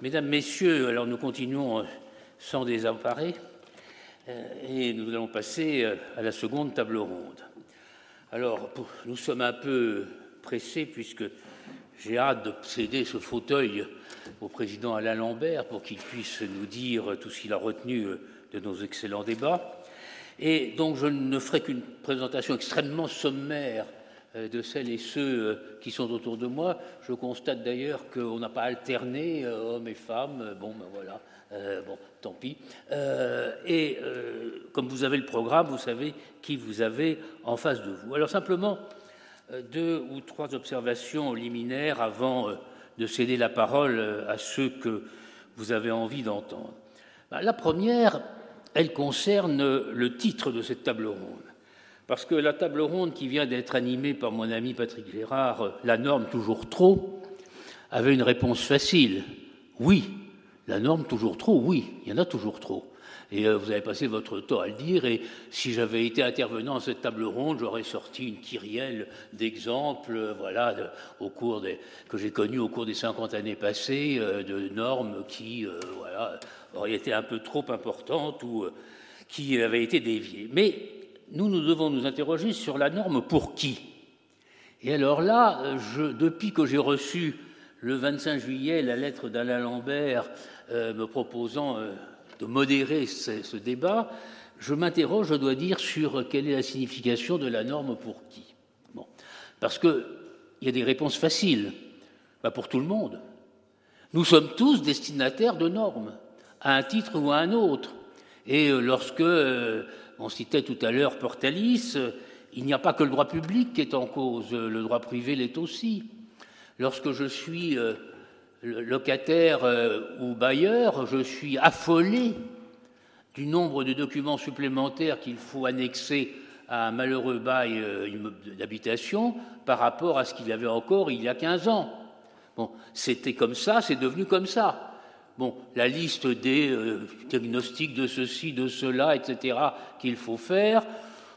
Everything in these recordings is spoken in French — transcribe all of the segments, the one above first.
Mesdames, messieurs, alors nous continuons euh, sans désemparer euh, et nous allons passer euh, à la seconde table ronde. Alors, nous sommes un peu pressés puisque j'ai hâte de céder ce fauteuil au président Alain Lambert pour qu'il puisse nous dire tout ce qu'il a retenu de nos excellents débats. Et donc je ne ferai qu'une présentation extrêmement sommaire de celles et ceux euh, qui sont autour de moi. Je constate d'ailleurs qu'on n'a pas alterné euh, hommes et femmes. Bon, ben voilà, bon, tant pis. et comme vous avez le programme, vous savez qui vous avez en face de vous. Alors simplement, deux ou trois observations liminaires avant de céder la parole à ceux que vous avez envie d'entendre. Ben, la première, elle concerne le titre de cette table ronde. Parce que la table ronde qui vient d'être animée par mon ami Patrick Gérard, la norme toujours trop, avait une réponse facile. Oui, la norme toujours trop, oui, il y en a toujours trop. Et euh, vous avez passé votre temps à le dire, et si j'avais été intervenant à cette table ronde, j'aurais sorti une kyrielle d'exemples, euh, voilà, au cours des, que j'ai connus au cours des 50 années passées, euh, de normes qui, voilà, auraient été un peu trop importantes ou qui avaient été déviées. Mais nous, nous devons nous interroger sur la norme pour qui. Et alors là, depuis que j'ai reçu le 25 juillet la lettre d'Alain Lambert euh, me proposant euh, de modérer ce, débat, je m'interroge, je dois dire, sur quelle est la signification de la norme pour qui. Bon. Parce qu'il y a des réponses faciles, pour tout le monde. Nous sommes tous destinataires de normes, à un titre ou à un autre. Et euh, lorsque on citait tout à l'heure Portalis, il n'y a pas que le droit public qui est en cause, le droit privé l'est aussi. Lorsque je suis euh, locataire euh, ou bailleur, je suis affolé du nombre de documents supplémentaires qu'il faut annexer à un malheureux bail euh, d'habitation par rapport à ce qu'il y avait encore il y a 15 ans. Bon, c'était comme ça, c'est devenu comme ça. Bon, la liste des euh, diagnostics de ceci, de cela, etc., qu'il faut faire.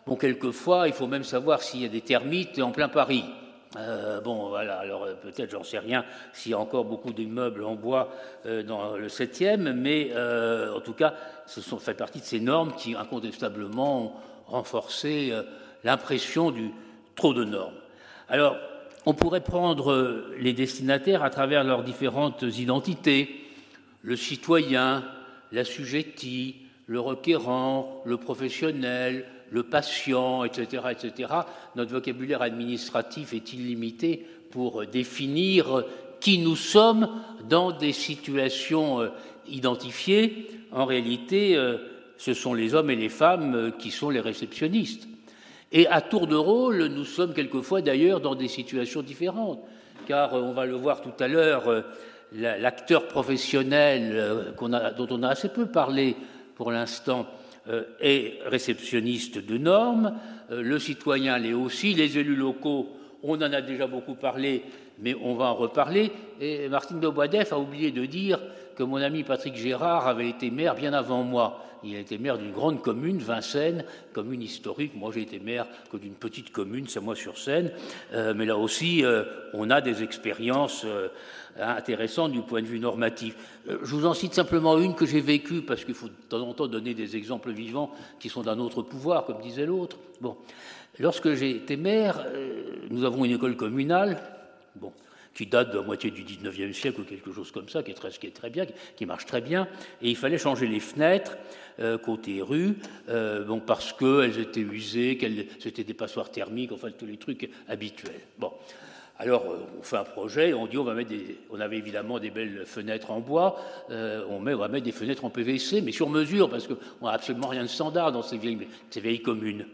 Bon, quelquefois, il faut même savoir s'il y a des termites en plein Paris. Euh, bon, voilà, alors euh, peut-être, j'en sais rien, s'il y a encore beaucoup d'immeubles en bois dans le 7e, mais en tout cas, ce sont fait partie de ces normes qui, incontestablement, ont renforcé l'impression du trop de normes. Alors, on pourrait prendre les destinataires à travers leurs différentes identités le citoyen, l'assujetti, le requérant, le professionnel, le patient, etc., etc. Notre vocabulaire administratif est illimité pour définir qui nous sommes dans des situations euh, identifiées. En réalité, euh, ce sont les hommes et les femmes euh, qui sont les réceptionnistes. Et à tour de rôle, nous sommes quelquefois d'ailleurs dans des situations différentes, car on va le voir tout à l'heure, l'acteur professionnel euh, dont on a assez peu parlé pour l'instant euh, est réceptionniste de normes, euh, le citoyen l'est aussi, les élus locaux, on en a déjà beaucoup parlé, mais on va en reparler. Et Martine de Boisdef a oublié de dire que mon ami Patrick Gérard avait été maire bien avant moi. Il a été maire d'une grande commune, Vincennes, commune historique. Moi, j'ai été maire que d'une petite commune, c'est moi sur Seine. mais là aussi, on a des expériences Hein, intéressant du point de vue normatif. Euh, je vous en cite simplement une que j'ai vécue, parce qu'il faut de temps en temps donner des exemples vivants qui sont d'un autre pouvoir, comme disait l'autre. Bon. Lorsque j'ai été maire, euh, nous avons une école communale, bon, qui date de la moitié du 19e siècle ou quelque chose comme ça, qui est très, qui est très bien, qui marche très bien, et il fallait changer les fenêtres euh, côté rue, bon, parce qu'elles étaient usées, qu'elles c'était des passoires thermiques, enfin tous les trucs habituels. Bon. Alors, euh, on fait un projet, on dit on va mettre des. On avait évidemment des belles fenêtres en bois, euh, on, met, on va mettre des fenêtres en PVC, mais sur mesure, parce qu'on n'a absolument rien de standard dans ces vieilles, communes.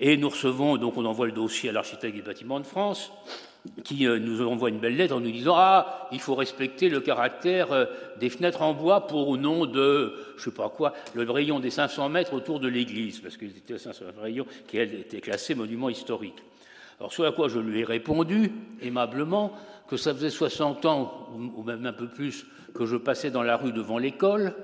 Et nous recevons, donc on envoie le dossier à l'architecte des bâtiments de France, qui euh, nous envoie une belle lettre en nous disant Ah, il faut respecter le caractère des fenêtres en bois pour au nom de, je sais pas quoi, le rayon des 500 mètres autour de l'église, parce que c'était un rayon qui était classé monument historique. Alors, ce à quoi je lui ai répondu, aimablement, que ça faisait 60 ans, ou même un peu plus, que je passais dans la rue devant l'école,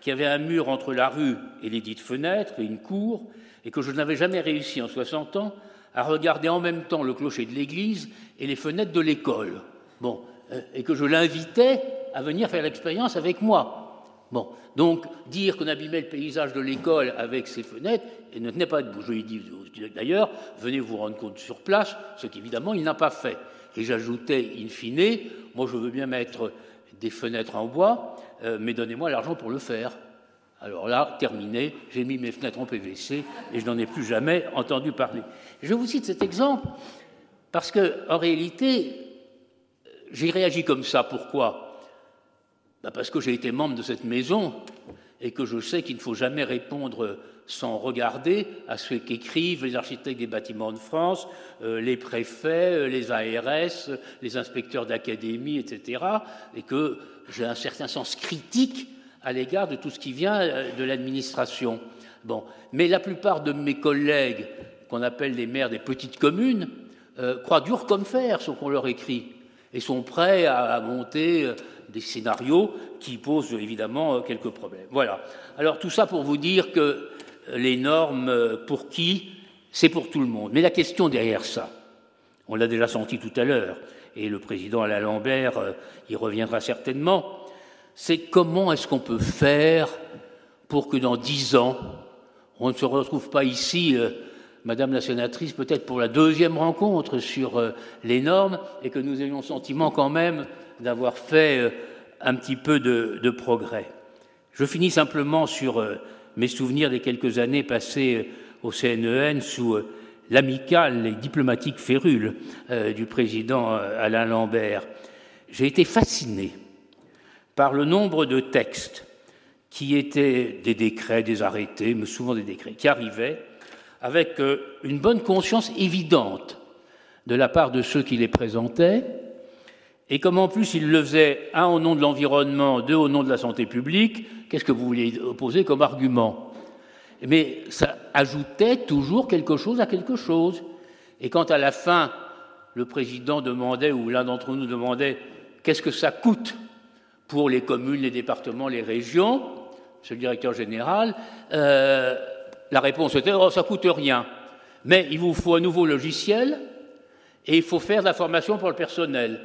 qu'il y avait un mur entre la rue et les dites fenêtres et une cour, et que je n'avais jamais réussi en 60 ans à regarder en même temps le clocher de l'église et les fenêtres de l'école. Bon, euh, et que je l'invitais à venir faire l'expérience avec moi. Bon, donc dire qu'on abîmait le paysage de l'école avec ses fenêtres et ne tenait pas debout. Je lui dit d'ailleurs, venez vous rendre compte sur place, ce qu'évidemment il n'a pas fait. Et j'ajoutais, in fine, moi je veux bien mettre des fenêtres en bois, euh, mais donnez-moi l'argent pour le faire. Alors là, terminé, j'ai mis mes fenêtres en PVC et je n'en ai plus jamais entendu parler. Je vous cite cet exemple parce que, en réalité, j'ai réagi comme ça. Pourquoi? Ben Parce que j'ai été membre de cette maison et que je sais qu'il ne faut jamais répondre sans regarder à ce qu'écrivent les architectes des bâtiments de France, euh, les préfets, euh, les ARS, les inspecteurs d'académie, etc., et que j'ai un certain sens critique à l'égard de tout ce qui vient euh, de l'administration. Bon, mais la plupart de mes collègues, qu'on appelle les maires des petites communes, croient dur comme fer ce qu'on leur écrit et sont prêts à, monter des scénarios qui posent évidemment quelques problèmes. Voilà. Alors tout ça pour vous dire que les normes euh, pour qui C'est pour tout le monde. Mais la question derrière ça, on l'a déjà senti tout à l'heure, et le président Alain Lambert euh, y reviendra certainement, c'est comment est-ce qu'on peut faire pour que dans dix ans, on ne se retrouve pas ici, euh, Madame la sénatrice, peut-être pour la deuxième rencontre sur les normes, et que nous ayons le sentiment quand même d'avoir fait un petit peu de, progrès. Je finis simplement sur mes souvenirs des quelques années passées euh, au CNEN e sous euh, l'amicale et diplomatique férule euh, du président Alain Lambert. J'ai été fasciné par le nombre de textes qui étaient des décrets, des arrêtés, mais souvent des décrets, qui arrivaient avec une bonne conscience évidente de la part de ceux qui les présentaient, et comme en plus ils le faisaient, un au nom de l'environnement, deux au nom de la santé publique, Qu'est-ce que vous voulez opposer comme argument? Mais ça ajoutait toujours quelque chose à quelque chose. Et quand à la fin, le président demandait, ou l'un d'entre nous demandait, qu'est-ce que ça coûte pour les communes, les départements, les régions, ce directeur général, euh, la réponse était, oh, ça coûte rien. Mais il vous faut un nouveau logiciel et il faut faire de la formation pour le personnel.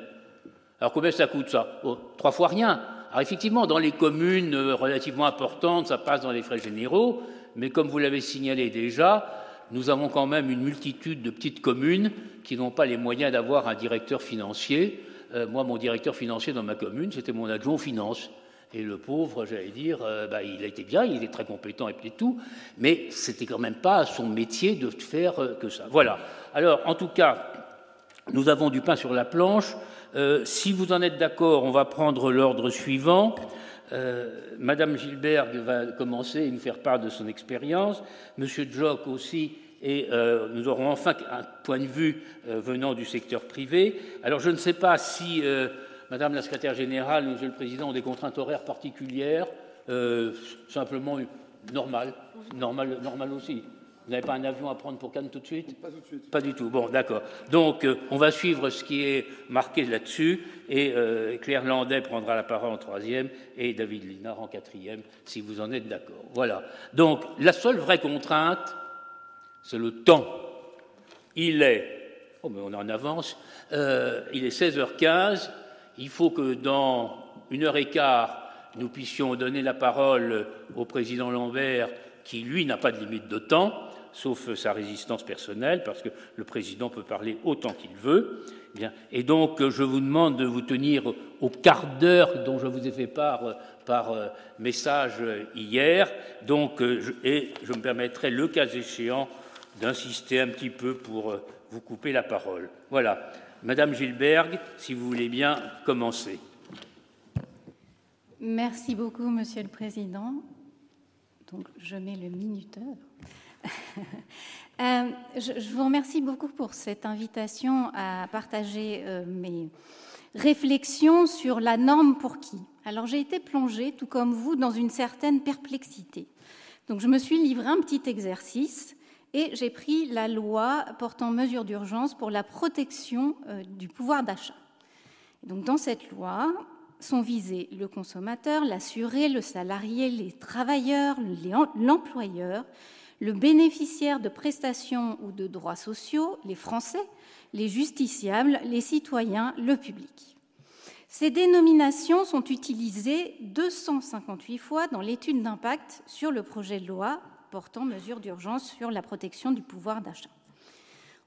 Alors combien ça coûte ça? Oh, Trois fois rien. Alors effectivement, dans les communes euh, relativement importantes, ça passe dans les frais généraux, mais comme vous l'avez signalé déjà, nous avons quand même une multitude de petites communes qui n'ont pas les moyens d'avoir un directeur financier. Euh, moi, mon directeur financier dans ma commune, c'était mon adjoint aux finances. Et le pauvre, j'allais dire, euh, bah, il a été bien, il était très compétent et tout, mais c'était quand même pas son métier de faire que ça. Voilà. Alors, en tout cas, nous avons du pain sur la planche. Euh, si vous en êtes d'accord, on va prendre l'ordre suivant. Euh, Madame Gilbert va commencer et nous faire part de son expérience. Monsieur Jock aussi, et euh, nous aurons enfin un point de vue venant du secteur privé. Alors je ne sais pas si Madame la secrétaire générale, Monsieur le Président ont des contraintes horaires particulières, simplement normal, normal, normal aussi. Vous n'avez pas un avion à prendre pour Cannes tout de suite? Pas tout de suite. Pas du tout. Bon, d'accord. Donc, euh, on va suivre ce qui est marqué là-dessus, et euh, Claire Landais prendra la parole en troisième, et David Linard en quatrième, si vous en êtes d'accord. Voilà. Donc, la seule vraie contrainte, c'est le temps. Il est, oh, mais on en avance, euh, il est 16h15, il faut que dans une heure et quart, nous puissions donner la parole au président Lambert, qui, lui, n'a pas de limite de temps sauf sa résistance personnelle, parce que le président peut parler autant qu'il veut. Bien. Et donc, je vous demande de vous tenir au quart d'heure dont je vous ai fait part par euh, message hier. Euh, et je me permettrai, le cas échéant, d'insister un petit peu pour euh, vous couper la parole. Voilà. Madame Gilberg, si vous voulez bien commencer. Merci beaucoup, Monsieur le Président. Donc, je mets le minuteur. Euh, je, vous remercie beaucoup pour cette invitation à partager euh, mes réflexions sur la norme pour qui. Alors j'ai été plongée, tout comme vous, dans une certaine perplexité. Donc je me suis livré un petit exercice et j'ai pris la loi portant mesures d'urgence pour la protection euh, du pouvoir d'achat. Donc dans cette loi sont visés le consommateur, l'assuré, le salarié, les travailleurs, l'employeur, le bénéficiaire de prestations ou de droits sociaux, les Français, les justiciables, les citoyens, le public. Ces dénominations sont utilisées 258 fois dans l'étude d'impact sur le projet de loi portant mesures d'urgence sur la protection du pouvoir d'achat.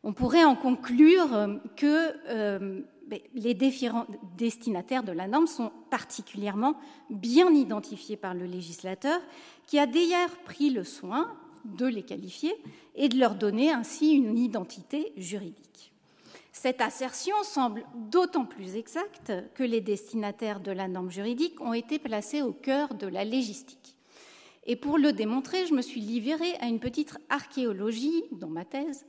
On pourrait en conclure que euh, les différents destinataires de la norme sont particulièrement bien identifiés par le législateur, qui a d'ailleurs pris le soin de les qualifier et de leur donner ainsi une identité juridique. Cette assertion semble d'autant plus exacte que les destinataires de la norme juridique ont été placés au cœur de la légistique. Et pour le démontrer, je me suis livrée à une petite archéologie dans ma thèse,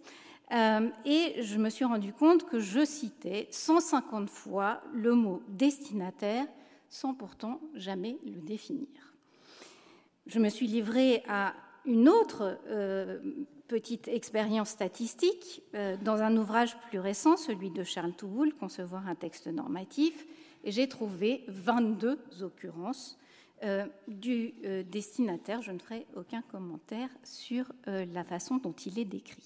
euh, et je me suis rendu compte que je citais 150 fois le mot destinataire sans pourtant jamais le définir. Je me suis livrée à une autre euh, petite expérience statistique euh, dans un ouvrage plus récent, celui de Charles Touboul, Concevoir un texte normatif, et j'ai trouvé 22 occurrences euh, du destinataire. Je ne ferai aucun commentaire sur la façon dont il est décrit.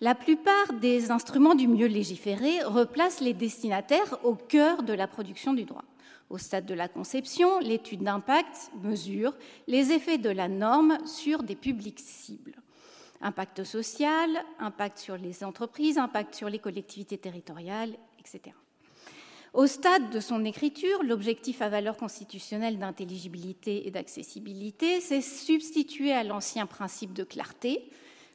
La plupart des instruments du mieux légiféré replacent les destinataires au cœur de la production du droit. Au stade de la conception, l'étude d'impact mesure les effets de la norme sur des publics cibles. Impact social, impact sur les entreprises, impact sur les collectivités territoriales, etc. Au stade de son écriture, l'objectif à valeur constitutionnelle d'intelligibilité et d'accessibilité s'est substitué à l'ancien principe de clarté,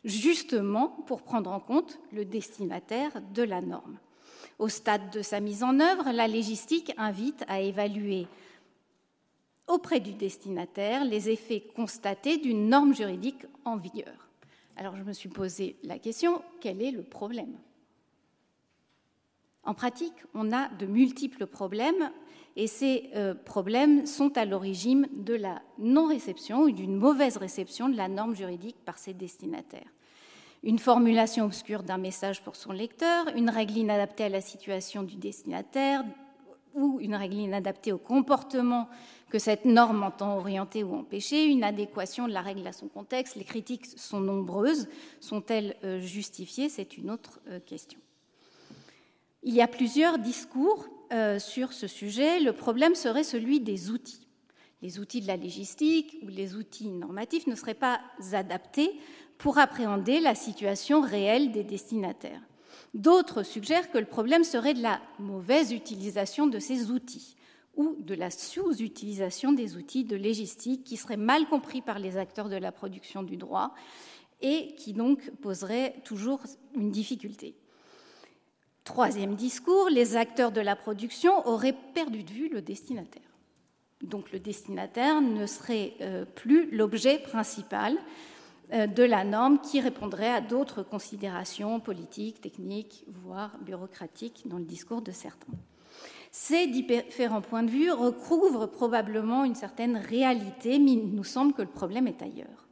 justement pour prendre en compte le destinataire de la norme. Au stade de sa mise en œuvre, la légistique invite à évaluer auprès du destinataire les effets constatés d'une norme juridique en vigueur. Alors je me suis posé la question, quel est le problème? En pratique, on a de multiples problèmes et ces euh, problèmes sont à l'origine de la non-réception ou d'une mauvaise réception de la norme juridique par ses destinataires une formulation obscure d'un message pour son lecteur, une règle inadaptée à la situation du destinataire ou une règle inadaptée au comportement que cette norme entend orienter ou empêcher, une adéquation de la règle à son contexte. Les critiques sont nombreuses. Sont-elles euh, justifiées? C'est une autre euh, question. Il y a plusieurs discours euh, sur ce sujet. Le problème serait celui des outils. Les outils de la légistique ou les outils normatifs ne seraient pas adaptés pour appréhender la situation réelle des destinataires. D'autres suggèrent que le problème serait de la mauvaise utilisation de ces outils ou de la sous-utilisation des outils de légistique qui seraient mal compris par les acteurs de la production du droit et qui donc poseraient toujours une difficulté. Troisième discours, les acteurs de la production auraient perdu de vue le destinataire. Donc le destinataire ne serait euh, plus l'objet principal euh, de la norme qui répondrait à d'autres considérations politiques, techniques, voire bureaucratiques dans le discours de certains. Ces différents points de vue recouvrent probablement une certaine réalité, mais il nous semble que le problème est ailleurs.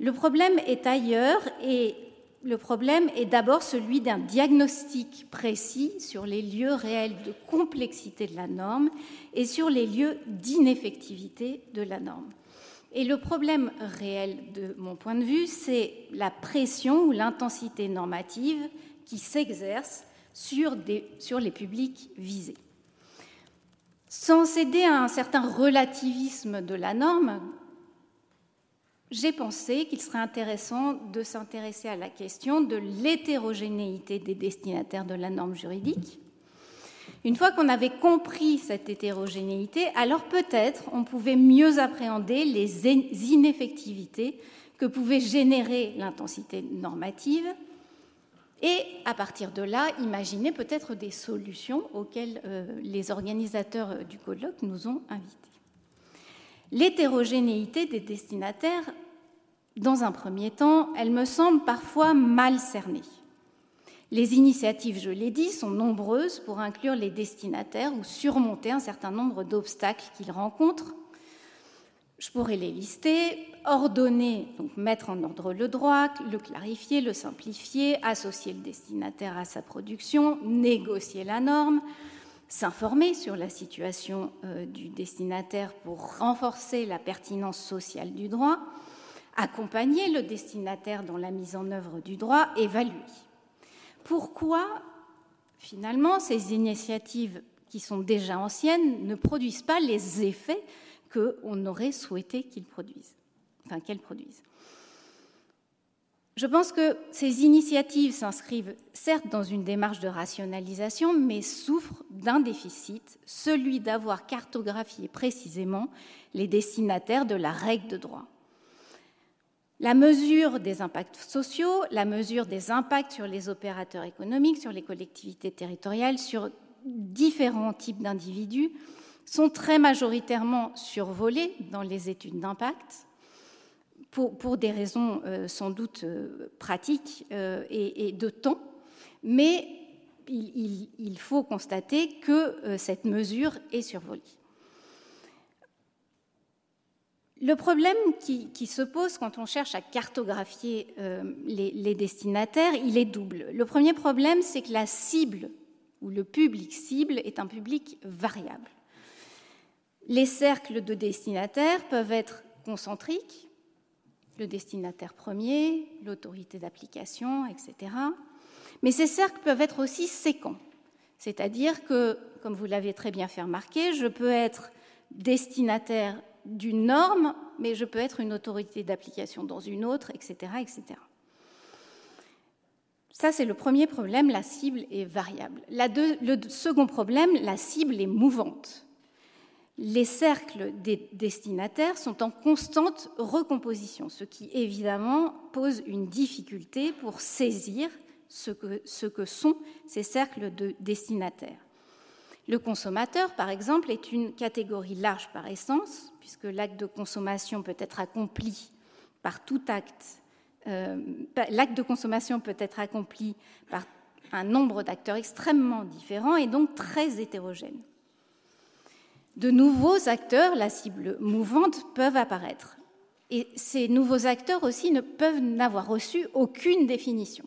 Le problème est ailleurs et le problème est d'abord celui d'un diagnostic précis sur les lieux réels de complexité de la norme et sur les lieux d'ineffectivité de la norme. Et le problème réel, de mon point de vue, c'est la pression ou l'intensité normative qui s'exerce sur, sur les publics visés. Sans céder à un certain relativisme de la norme, j'ai pensé qu'il serait intéressant de s'intéresser à la question de l'hétérogénéité des destinataires de la norme juridique une fois qu'on avait compris cette hétérogénéité, alors peut-être on pouvait mieux appréhender les ineffectivités que pouvait générer l'intensité normative et à partir de là, imaginer peut-être des solutions auxquelles euh, les organisateurs du colloque nous ont invités. L'hétérogénéité des destinataires, dans un premier temps, elle me semble parfois mal cernée. Les initiatives, je l'ai dit, sont nombreuses pour inclure les destinataires ou surmonter un certain nombre d'obstacles qu'ils rencontrent. Je pourrais les lister ordonner, donc mettre en ordre le droit, le clarifier, le simplifier, associer le destinataire à sa production, négocier la norme, s'informer sur la situation euh, du destinataire pour renforcer la pertinence sociale du droit, accompagner le destinataire dans la mise en œuvre du droit, évaluer pourquoi finalement ces initiatives qui sont déjà anciennes ne produisent pas les effets qu'on aurait souhaité produisent, enfin qu'elles produisent? Je pense que ces initiatives s'inscrivent certes dans une démarche de rationalisation, mais souffrent d'un déficit, celui d'avoir cartographié précisément les destinataires de la règle de droit. La mesure des impacts sociaux, la mesure des impacts sur les opérateurs économiques, sur les collectivités territoriales, sur différents types d'individus sont très majoritairement survolés dans les études d'impact pour, des raisons euh, sans doute euh, pratiques euh, et, de temps, mais il, faut constater que cette mesure est survolée. Le problème qui, se pose quand on cherche à cartographier les, les, destinataires, il est double. Le premier problème, c'est que la cible ou le public cible est un public variable. Les cercles de destinataires peuvent être concentriques, le destinataire premier, l'autorité d'application, etc. Mais ces cercles peuvent être aussi séquents, c'est-à-dire que, comme vous l'avez très bien fait remarquer, je peux être destinataire d'une norme, mais je peux être une autorité d'application dans une autre, etc. etc. Ça, c'est le premier problème, la cible est variable. le second problème, la cible est mouvante les cercles des destinataires sont en constante recomposition, ce qui évidemment pose une difficulté pour saisir ce que, sont ces cercles de destinataires. Le consommateur, par exemple, est une catégorie large par essence, puisque l'acte de consommation peut être accompli par tout acte. Euh, l'acte de consommation peut être accompli par un nombre d'acteurs extrêmement différents et donc très hétérogènes de nouveaux acteurs, la cible mouvante, peuvent apparaître. Et ces nouveaux acteurs aussi ne peuvent n'avoir reçu aucune définition.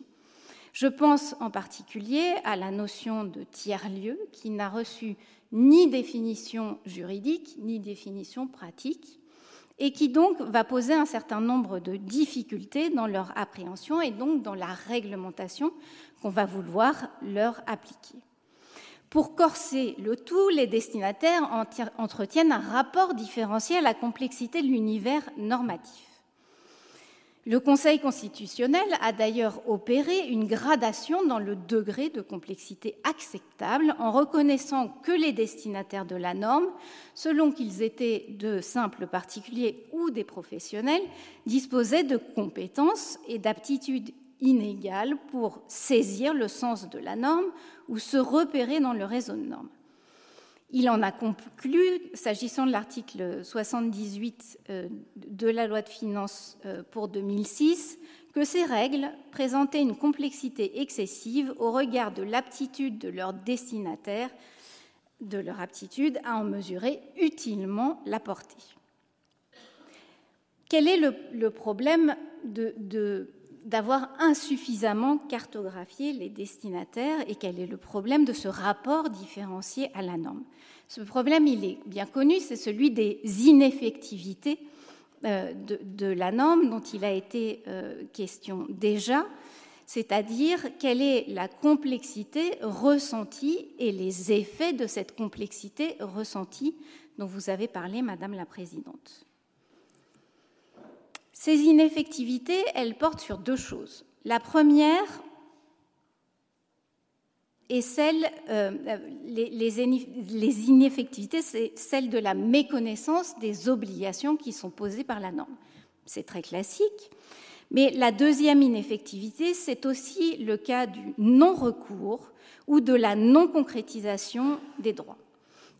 Je pense en particulier à la notion de tiers-lieu qui n'a reçu ni définition juridique ni définition pratique et qui donc va poser un certain nombre de difficultés dans leur appréhension et donc dans la réglementation qu'on va vouloir leur appliquer. Pour corser le tout, les destinataires entretiennent un rapport différencié à la complexité de l'univers normatif. Le Conseil constitutionnel a d'ailleurs opéré une gradation dans le degré de complexité acceptable en reconnaissant que les destinataires de la norme, selon qu'ils étaient de simples particuliers ou des professionnels, disposaient de compétences et d'aptitudes inégales pour saisir le sens de la norme ou se repérer dans le réseau de normes. Il en a conclu, s'agissant de l'article 78 euh, de la loi de finances euh, pour 2006, que ces règles présentaient une complexité excessive au regard de l'aptitude de leurs destinataires, de leur aptitude à en mesurer utilement la portée. Quel est le, problème de, de d'avoir insuffisamment cartographié les destinataires et quel est le problème de ce rapport différencié à la norme. Ce problème, il est bien connu, c'est celui des ineffectivités euh, de, la norme dont il a été euh, question déjà, c'est-à-dire quelle est la complexité ressentie et les effets de cette complexité ressentie dont vous avez parlé, Madame la Présidente. Ces ineffectivités, elles portent sur deux choses. La première est celle, euh, les, ineffectivités, c'est celle de la méconnaissance des obligations qui sont posées par la norme. C'est très classique. Mais la deuxième ineffectivité, c'est aussi le cas du non-recours ou de la non-concrétisation des droits.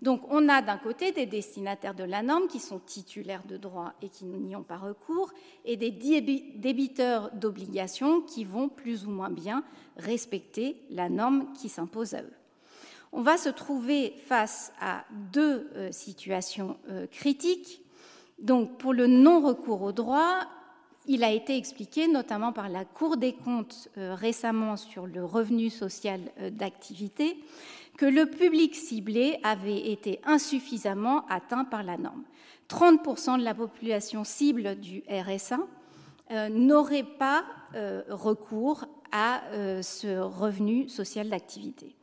Donc on a d'un côté des destinataires de la norme qui sont titulaires de droits et qui n'y ont pas recours, et des débiteurs d'obligations qui vont plus ou moins bien respecter la norme qui s'impose à eux. On va se trouver face à deux euh, situations euh, critiques. Donc pour le non-recours au droit, il a été expliqué notamment par la Cour des comptes euh, récemment sur le revenu social d'activité que le public ciblé avait été insuffisamment atteint par la norme. 30% de la population cible du RSA euh, n'aurait pas euh, recours à euh, ce revenu social d'activité.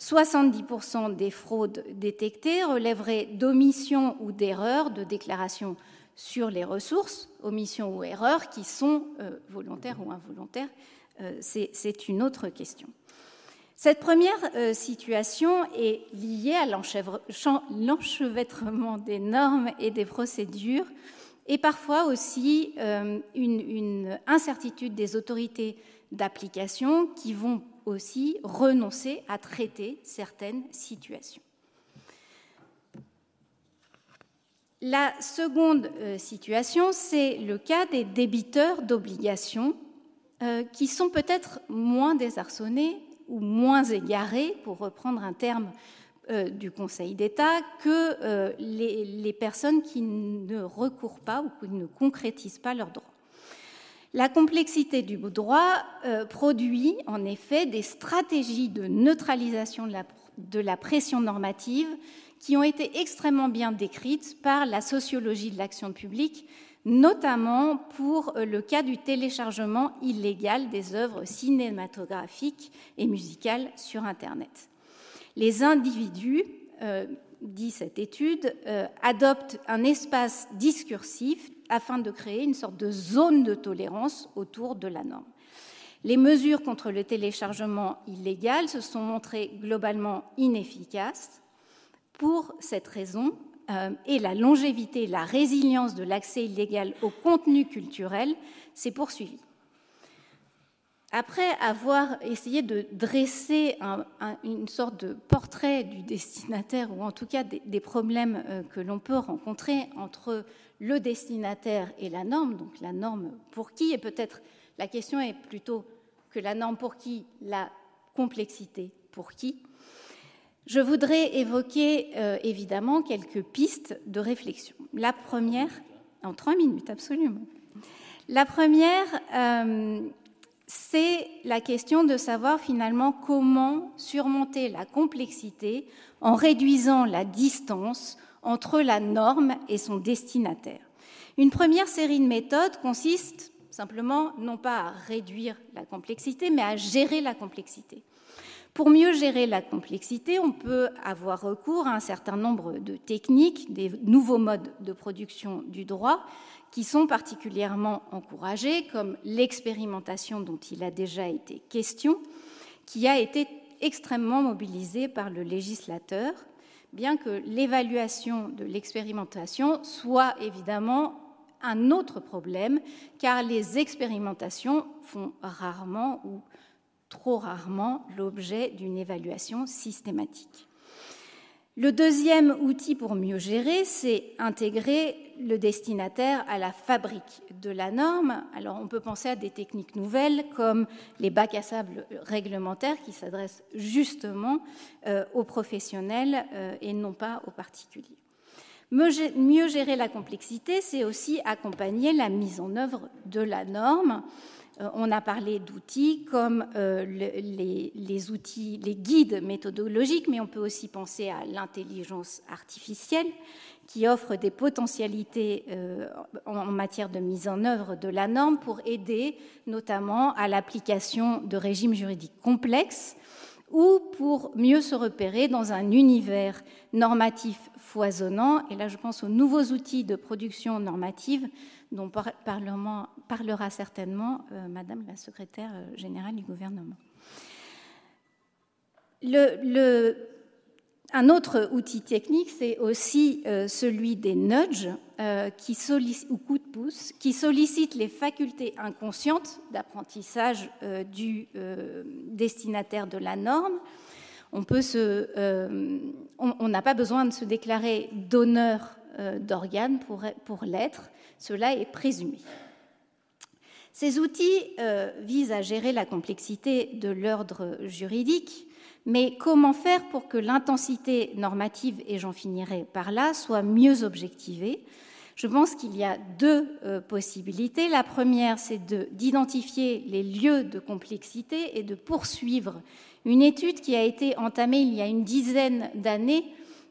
70% des fraudes détectées relèveraient d'omissions ou d'erreurs de déclaration sur les ressources, omissions ou erreurs qui sont volontaires ou involontaires, c'est une autre question. Cette première euh, situation est liée à l'enchevêtrement des normes et des procédures et parfois aussi une, une incertitude des autorités d'application qui vont aussi renoncer à traiter certaines situations. La seconde euh, situation, c'est le cas des débiteurs d'obligations euh, qui sont peut-être moins désarçonnés ou moins égarés, pour reprendre un terme euh, du Conseil d'État, que les, personnes qui ne recourent pas ou qui ne concrétisent pas leurs droits. La complexité du droit produit en effet des stratégies de neutralisation de la pression normative qui ont été extrêmement bien décrites par la sociologie de l'action publique, notamment pour euh, le cas du téléchargement illégal des œuvres cinématographiques et musicales sur Internet. Les individus, euh, dit cette étude, euh, adoptent un espace discursif afin de créer une sorte de zone de tolérance autour de la norme. Les mesures contre le téléchargement illégal se sont montrées globalement inefficaces pour cette raison, euh, et la longévité la résilience de l'accès illégal au contenu culturel s'est poursuivie. Après avoir essayé de dresser une sorte de portrait du destinataire, ou en tout cas des, problèmes euh, que l'on peut rencontrer entre le destinataire et la norme, donc la norme pour qui, et peut-être la question est plutôt que la norme pour qui, la complexité pour qui, je voudrais évoquer euh, évidemment quelques pistes de réflexion. La première, en trois minutes, absolument. La première, euh, c'est la question de savoir finalement comment surmonter la complexité en réduisant la distance entre la norme et son destinataire. Une première série de méthodes consiste simplement non pas à réduire la complexité, mais à gérer la complexité. Pour mieux gérer la complexité, on peut avoir recours à un certain nombre de techniques, des nouveaux modes de production du droit qui sont particulièrement encouragés, comme l'expérimentation dont il a déjà été question, qui a été extrêmement mobilisée par le législateur, bien que l'évaluation de l'expérimentation soit évidemment un autre problème, car les expérimentations font rarement ou trop rarement l'objet d'une évaluation systématique. Le deuxième outil pour mieux gérer, c'est intégrer le destinataire à la fabrique de la norme. Alors on peut penser à des techniques nouvelles comme les bacs à sable réglementaires qui s'adressent justement euh, aux professionnels euh, et non pas aux particuliers. Mieux gérer la complexité, c'est aussi accompagner la mise en œuvre de la norme on a parlé d'outils comme euh, les, outils, les guides méthodologiques, mais on peut aussi penser à l'intelligence artificielle qui offre des potentialités euh, en matière de mise en œuvre de la norme pour aider notamment à l'application de régimes juridiques complexes ou pour mieux se repérer dans un univers normatif foisonnant. Et là, je pense aux nouveaux outils de production normative dont parlera certainement euh, Madame la secrétaire euh, générale du gouvernement. Un autre outil technique, c'est aussi euh, celui des nudges qui ou coups de pouce, qui sollicitent les facultés inconscientes d'apprentissage du destinataire de la norme. On n'a pas besoin de se déclarer donneur d'organes pour, l'être. Cela est présumé. Ces outils euh, visent à gérer la complexité de l'ordre juridique, mais comment faire pour que l'intensité normative, et j'en finirai par là, soit mieux objectivée? Je pense qu'il y a deux euh, possibilités. La première, c'est d'identifier les lieux de complexité et de poursuivre une étude qui a été entamée il y a une dizaine d'années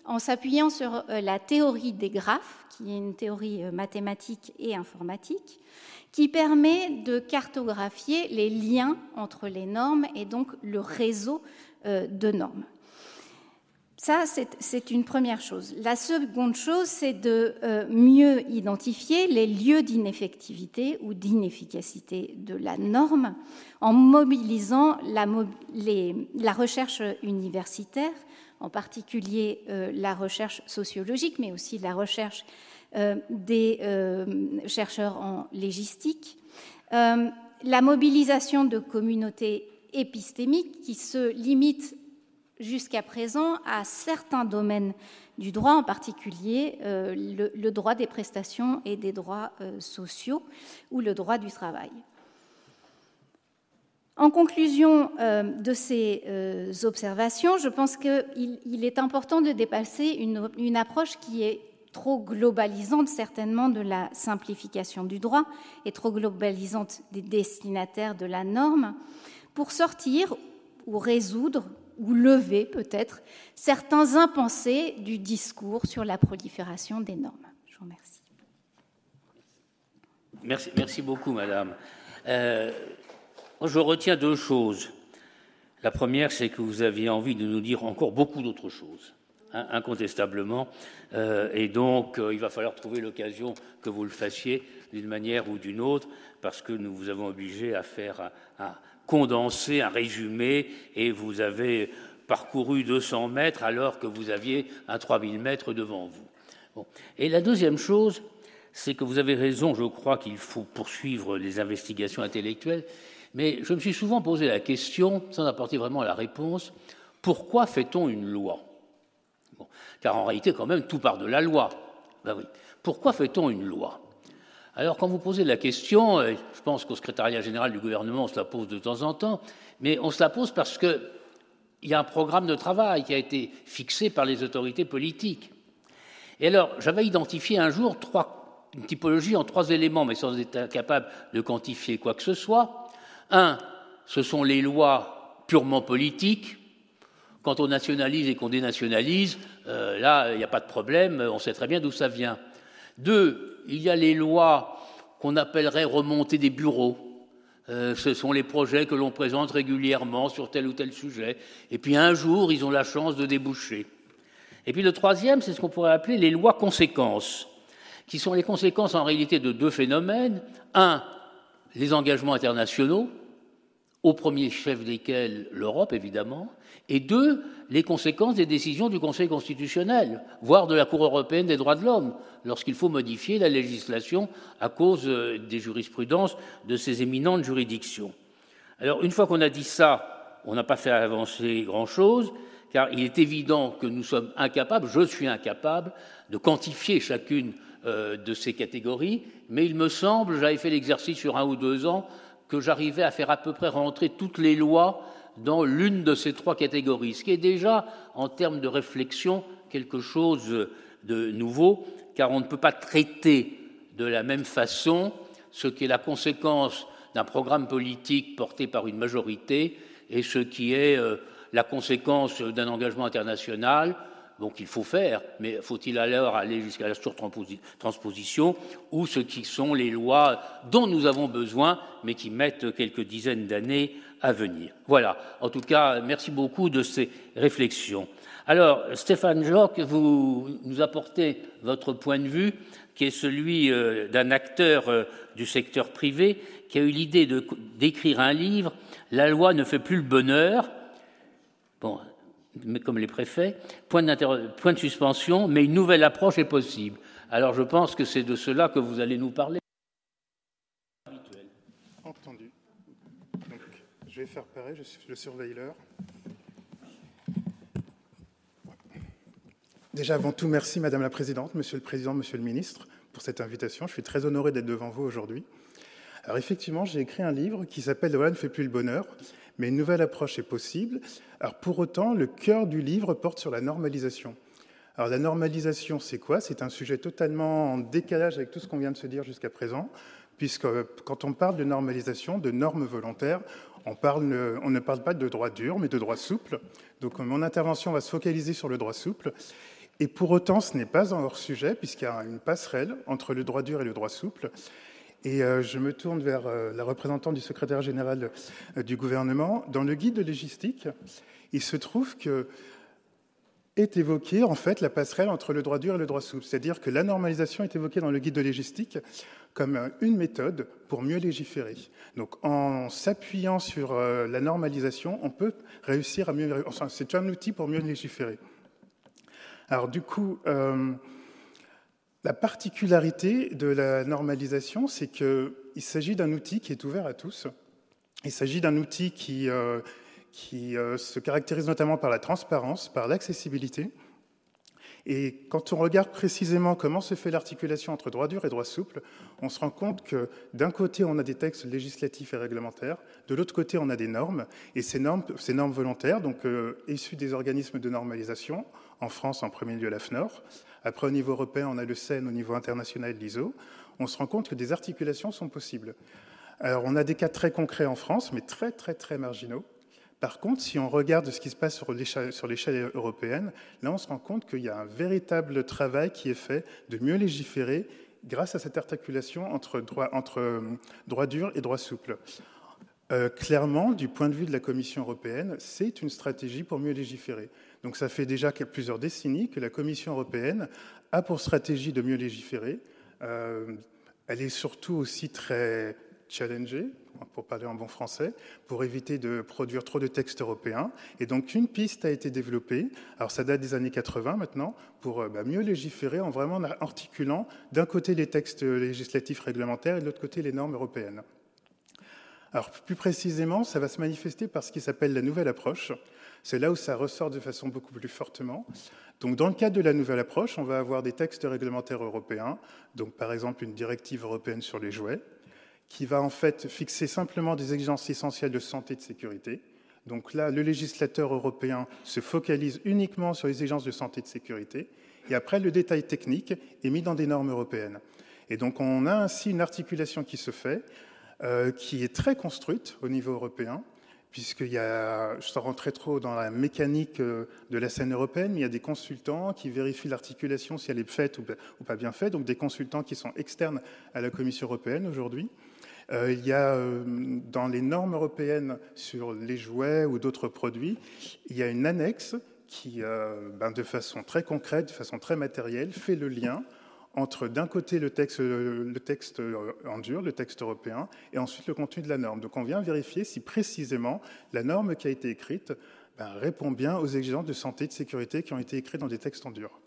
en s'appuyant sur euh, la théorie des graphes, qui est une théorie euh, mathématique et informatique, qui permet de cartographier les liens entre les normes et donc le réseau de normes. Ça, c'est une première chose. La seconde chose, c'est de euh, mieux identifier les lieux d'ineffectivité ou d'inefficacité de la norme en mobilisant la, recherche universitaire, en particulier euh, la recherche sociologique, mais aussi la recherche euh, des chercheurs en légistique, la mobilisation de communautés épistémiques qui se limitent jusqu'à présent à certains domaines du droit, en particulier euh, le, droit des prestations et des droits euh, sociaux ou le droit du travail. En conclusion euh, de ces observations, je pense qu'il est important de dépasser une approche qui est trop globalisante certainement de la simplification du droit et trop globalisante des destinataires de la norme pour sortir ou résoudre ou lever peut-être certains impensés du discours sur la prolifération des normes. Je vous remercie. Merci, beaucoup, Madame. Euh, je retiens deux choses. La première, c'est que vous aviez envie de nous dire encore beaucoup d'autres choses, hein, incontestablement, euh, et donc euh, il va falloir trouver l'occasion que vous le fassiez d'une manière ou d'une autre, parce que nous vous avons obligé à faire un condensé, un résumé, et vous avez parcouru 200 mètres alors que vous aviez un 3000 mètres devant vous. Et la deuxième chose, c'est que vous avez raison, je crois qu'il faut poursuivre les investigations intellectuelles, mais je me suis souvent posé la question, sans apporter vraiment la réponse, pourquoi fait-on une loi? Car en réalité, quand même, tout part de la loi. Ben oui. Pourquoi fait-on une loi? Alors, quand vous posez la question, euh, je pense qu'au secrétariat général du gouvernement, on se la pose de temps en temps, mais on se la pose parce qu'il y a un programme de travail qui a été fixé par les autorités politiques. Et alors, j'avais identifié un jour une typologie en trois éléments, mais sans être incapable de quantifier quoi que ce soit. Un, ce sont les lois purement politiques. Quand on nationalise et qu'on dénationalise, euh, là, il n'y a pas de problème, on sait très bien d'où ça vient. Deux, il y a les lois qu'on appellerait remontées des bureaux. Euh, ce sont les projets que l'on présente régulièrement sur tel ou tel sujet. Et puis un jour, ils ont la chance de déboucher. Et puis le troisième, c'est ce qu'on pourrait appeler les lois conséquences, qui sont les conséquences en réalité de deux phénomènes. Un, les engagements internationaux, au premier chef desquels l'Europe, évidemment, et deux, les conséquences des décisions du Conseil constitutionnel, voire de la Cour européenne des droits de l'homme, lorsqu'il faut modifier la législation à cause euh, des jurisprudences de ces éminentes juridictions. Alors, une fois qu'on a dit ça, on n'a pas fait avancer grand-chose, car il est évident que nous sommes incapables, je suis incapable, de quantifier chacune euh, de ces catégories, mais il me semble, j'avais fait l'exercice sur un ou deux ans, que j'arrivais à faire à peu près rentrer toutes les lois dans l'une de ces trois catégories, ce qui est déjà, en termes de réflexion, quelque chose de nouveau, car on ne peut pas traiter de la même façon ce qui est la conséquence d'un programme politique porté par une majorité et ce qui est euh, la conséquence d'un engagement international donc il faut faire, mais faut-il alors aller jusqu'à la surtransposition ou ce qui sont les lois dont nous avons besoin, mais qui mettent quelques dizaines d'années à venir? Voilà. En tout cas, merci beaucoup de ces réflexions. Alors, Stéphane Joc, vous nous apportez votre point de vue, qui est celui euh, d'un acteur euh, du secteur privé qui a eu l'idée d'écrire un livre, La loi ne fait plus le bonheur. Bon, comme les préfets, point, de suspension, mais une nouvelle approche est possible. Alors je pense que c'est de cela que vous allez nous parler. Entendu. Donc, je vais faire pareil, je, l'heure. Déjà, avant tout, merci Madame la Présidente, Monsieur le Président, Monsieur le Ministre, pour cette invitation. Je suis très honoré d'être devant vous aujourd'hui. Alors effectivement, j'ai écrit un livre qui s'appelle Voilà ne fait plus le bonheur, mais une nouvelle approche est possible. Alors pour autant, le cœur du livre porte sur la normalisation. Alors la normalisation, c'est quoi? C'est un sujet totalement en décalage avec tout ce qu'on vient de se dire jusqu'à présent, puisque euh, quand on parle de normalisation, de normes volontaires, on, parle, on ne parle pas de droit dur, mais de droit souple. Donc mon intervention va se focaliser sur le droit souple. Et pour autant, ce n'est pas un hors-sujet, puisqu'il y a une passerelle entre le droit dur et le droit souple. Et euh, je me tourne vers euh, la représentante du secrétaire général euh, du gouvernement. Dans le guide de logistique, il se trouve que est évoquée en fait la passerelle entre le droit dur et le droit souple. C'est-à-dire que la normalisation est évoquée dans le guide de légistique comme une méthode pour mieux légiférer. Donc en s'appuyant sur la normalisation, on peut réussir à mieux... Enfin, c'est un outil pour mieux légiférer. Alors du coup, la particularité de la normalisation, c'est qu'il s'agit d'un outil qui est ouvert à tous. Il s'agit d'un outil qui, euh, euh, se caractérise notamment par la transparence, par l'accessibilité. Et quand on regarde précisément comment se fait l'articulation entre droit dur et droit souple, on se rend compte que d'un côté, on a des textes législatifs et réglementaires, de l'autre côté, on a des normes, et ces normes, ces normes volontaires, donc euh, issues des organismes de normalisation, en France en premier lieu la FNOR, après, au niveau européen, on a le CEN, au niveau international, l'ISO. On se rend compte que des articulations sont possibles. Alors, on a des cas très concrets en France, mais très, très, très marginaux. Par contre, si on regarde ce qui se passe sur l'échelle européenne, là, on se rend compte qu'il y a un véritable travail qui est fait de mieux légiférer grâce à cette articulation entre droit, euh, dur et droit souple. Euh, clairement, du point de vue de la Commission européenne, c'est une stratégie pour mieux légiférer. Donc ça fait déjà plusieurs décennies que la Commission européenne a pour stratégie de mieux légiférer. Euh, elle est surtout aussi très challengée, pour parler en bon français, pour éviter de produire trop de textes européens. Et donc une piste a été développée, alors ça date des années 80 maintenant, pour euh, bah, mieux légiférer en vraiment articulant d'un côté les textes législatifs réglementaires et de l'autre côté les normes européennes. Alors plus précisément, ça va se manifester par ce qui s'appelle la nouvelle approche, c'est là où ça ressort de façon beaucoup plus fortement. Donc, dans le cadre de la nouvelle approche, on va avoir des textes réglementaires européens, donc par exemple une directive européenne sur les jouets, qui va en fait fixer simplement des exigences essentielles de santé et de sécurité. Donc là, le législateur européen se focalise uniquement sur les exigences de santé et de sécurité, et après, le détail technique est mis dans des normes européennes. Et donc, on a ainsi une articulation qui se fait, euh, qui est très construite au niveau européen, puisqu'il y a, ne rentrer trop dans la mécanique euh, de la scène européenne, mais il y a des consultants qui vérifient l'articulation, si elle est faite ou pas bien faite, donc des consultants qui sont externes à la Commission européenne aujourd'hui. Euh, il y a euh, dans les normes européennes sur les jouets ou d'autres produits, il y a une annexe qui, ben, de façon très concrète, de façon très matérielle, fait le lien entre d'un côté le texte, texte en dur, le texte européen, et ensuite le contenu de la norme. Donc on vient vérifier si précisément la norme qui a été écrite ben, répond bien aux exigences de santé et de sécurité qui ont été écrites dans des textes en dur.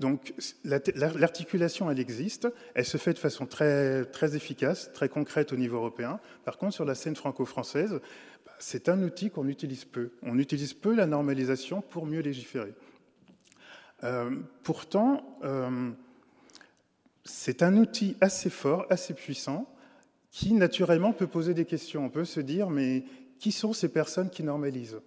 Donc l'articulation, elle existe, elle se fait de façon très, très efficace, très concrète au niveau européen. Par contre, sur la scène franco-française, ben, c'est un outil qu'on utilise peu. On utilise peu la normalisation pour mieux légiférer. Euh, pourtant, euh, c'est un outil assez fort, assez puissant, qui naturellement peut poser des questions. On peut se dire, mais qui sont ces personnes qui normalisent?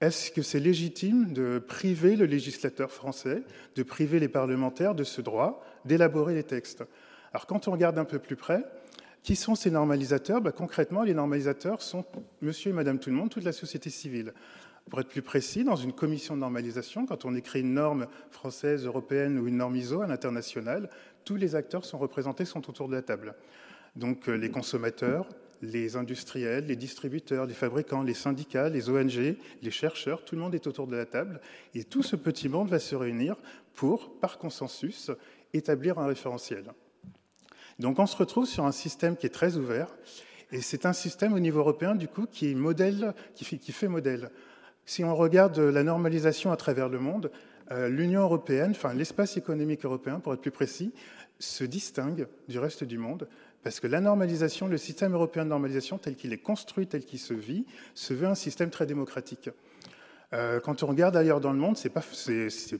Est-ce que c'est légitime de priver le législateur français, de priver les parlementaires de ce droit d'élaborer les textes? Alors quand on regarde un peu plus près, qui sont ces normalisateurs? Ben, Concrètement, les normalisateurs sont monsieur et madame tout le monde, toute la société civile. Pour être plus précis, dans une commission de normalisation, quand on écrit une norme française, européenne ou une norme ISO à l'international, tous les acteurs sont représentés, sont autour de la table. Donc euh, les consommateurs, les industriels, les distributeurs, les fabricants, les syndicats, les ONG, les chercheurs, tout le monde est autour de la table et tout ce petit monde va se réunir pour, par consensus, établir un référentiel. Donc on se retrouve sur un système qui est très ouvert et c'est un système au niveau européen du coup qui, modèle, qui fait modèle. Si on regarde la normalisation à travers le monde, euh, l'Union européenne, enfin l'espace économique européen pour être plus précis, se distingue du reste du monde parce que la normalisation, le système européen de normalisation tel qu'il est construit, tel qu'il se vit, se veut un système très démocratique. Euh, quand on regarde ailleurs dans le monde, ce n'est pas,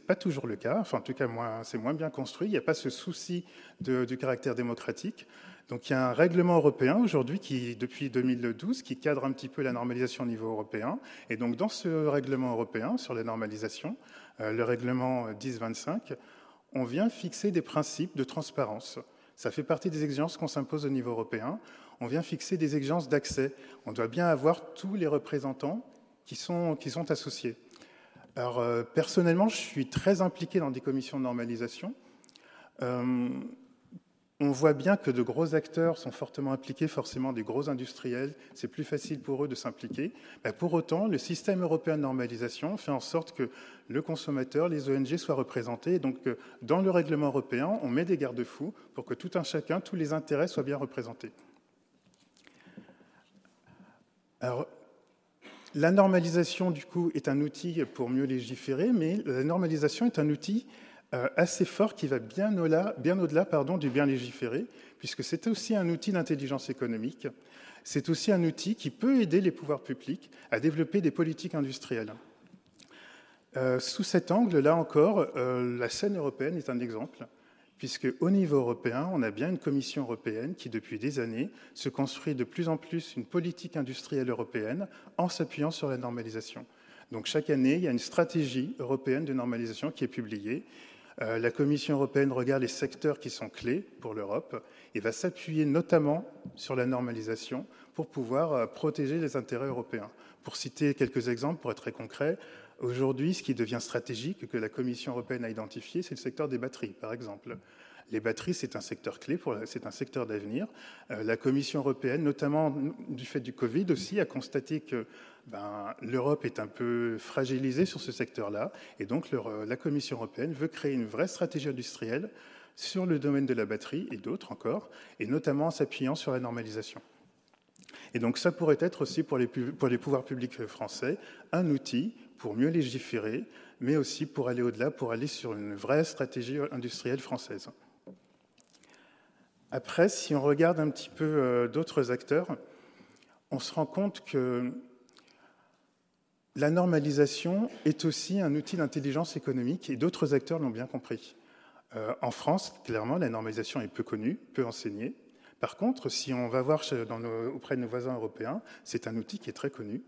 pas, toujours le cas. Enfin, en tout cas, c'est moins bien construit. Il n'y a pas ce souci du caractère démocratique. Donc il y a un règlement européen aujourd'hui qui, depuis 2012, qui cadre un petit peu la normalisation au niveau européen. Et donc dans ce règlement européen sur la normalisation, euh, le règlement 1025, on vient fixer des principes de transparence. Ça fait partie des exigences qu'on s'impose au niveau européen. On vient fixer des exigences d'accès. On doit bien avoir tous les représentants qui sont, associés. Alors euh, personnellement, je suis très impliqué dans des commissions de normalisation. Euh, on voit bien que de gros acteurs sont fortement impliqués, forcément des gros industriels, c'est plus facile pour eux de s'impliquer. Ben, pour autant, le système européen de normalisation fait en sorte que le consommateur, les ONG soient représentés. donc, euh, dans le règlement européen, on met des garde-fous pour que tout un chacun, tous les intérêts soient bien représentés. Alors, la normalisation, du coup, est un outil pour mieux légiférer, mais la normalisation est un outil assez fort qui va bien au-delà du bien légiféré, puisque c'est aussi un outil d'intelligence économique. C'est aussi un outil qui peut aider les pouvoirs publics à développer des politiques industrielles. Euh, sous cet angle, là encore, euh, la scène européenne est un exemple, puisque au niveau européen, on a bien une Commission européenne qui, depuis des années, se construit de plus en plus une politique industrielle européenne en s'appuyant sur la normalisation. Donc chaque année, il y a une stratégie européenne de normalisation qui est publiée euh, la Commission européenne regarde les secteurs qui sont clés pour l'Europe et va s'appuyer notamment sur la normalisation pour pouvoir euh, protéger les intérêts européens. Pour citer quelques exemples, pour être très concret, aujourd'hui, ce qui devient stratégique, que la Commission européenne a identifié, c'est le secteur des batteries, par exemple. Les batteries, c'est un secteur clé, c'est un secteur d'avenir. Euh, la Commission européenne, notamment du fait du Covid aussi, a constaté que ben, l'Europe est un peu fragilisée sur ce secteur-là, et donc la Commission européenne veut créer une vraie stratégie industrielle sur le domaine de la batterie et d'autres encore, et notamment en s'appuyant sur la normalisation. Et donc ça pourrait être aussi pour les, pouvoirs publics français un outil pour mieux légiférer, mais aussi pour aller au-delà, pour aller sur une vraie stratégie industrielle française. Après, si on regarde un petit peu euh, d'autres acteurs, on se rend compte que la normalisation est aussi un outil d'intelligence économique et d'autres acteurs l'ont bien compris. Euh, en France, clairement, la normalisation est peu connue, peu enseignée. Par contre, si on va voir auprès de nos voisins européens, c'est un outil qui est très connu.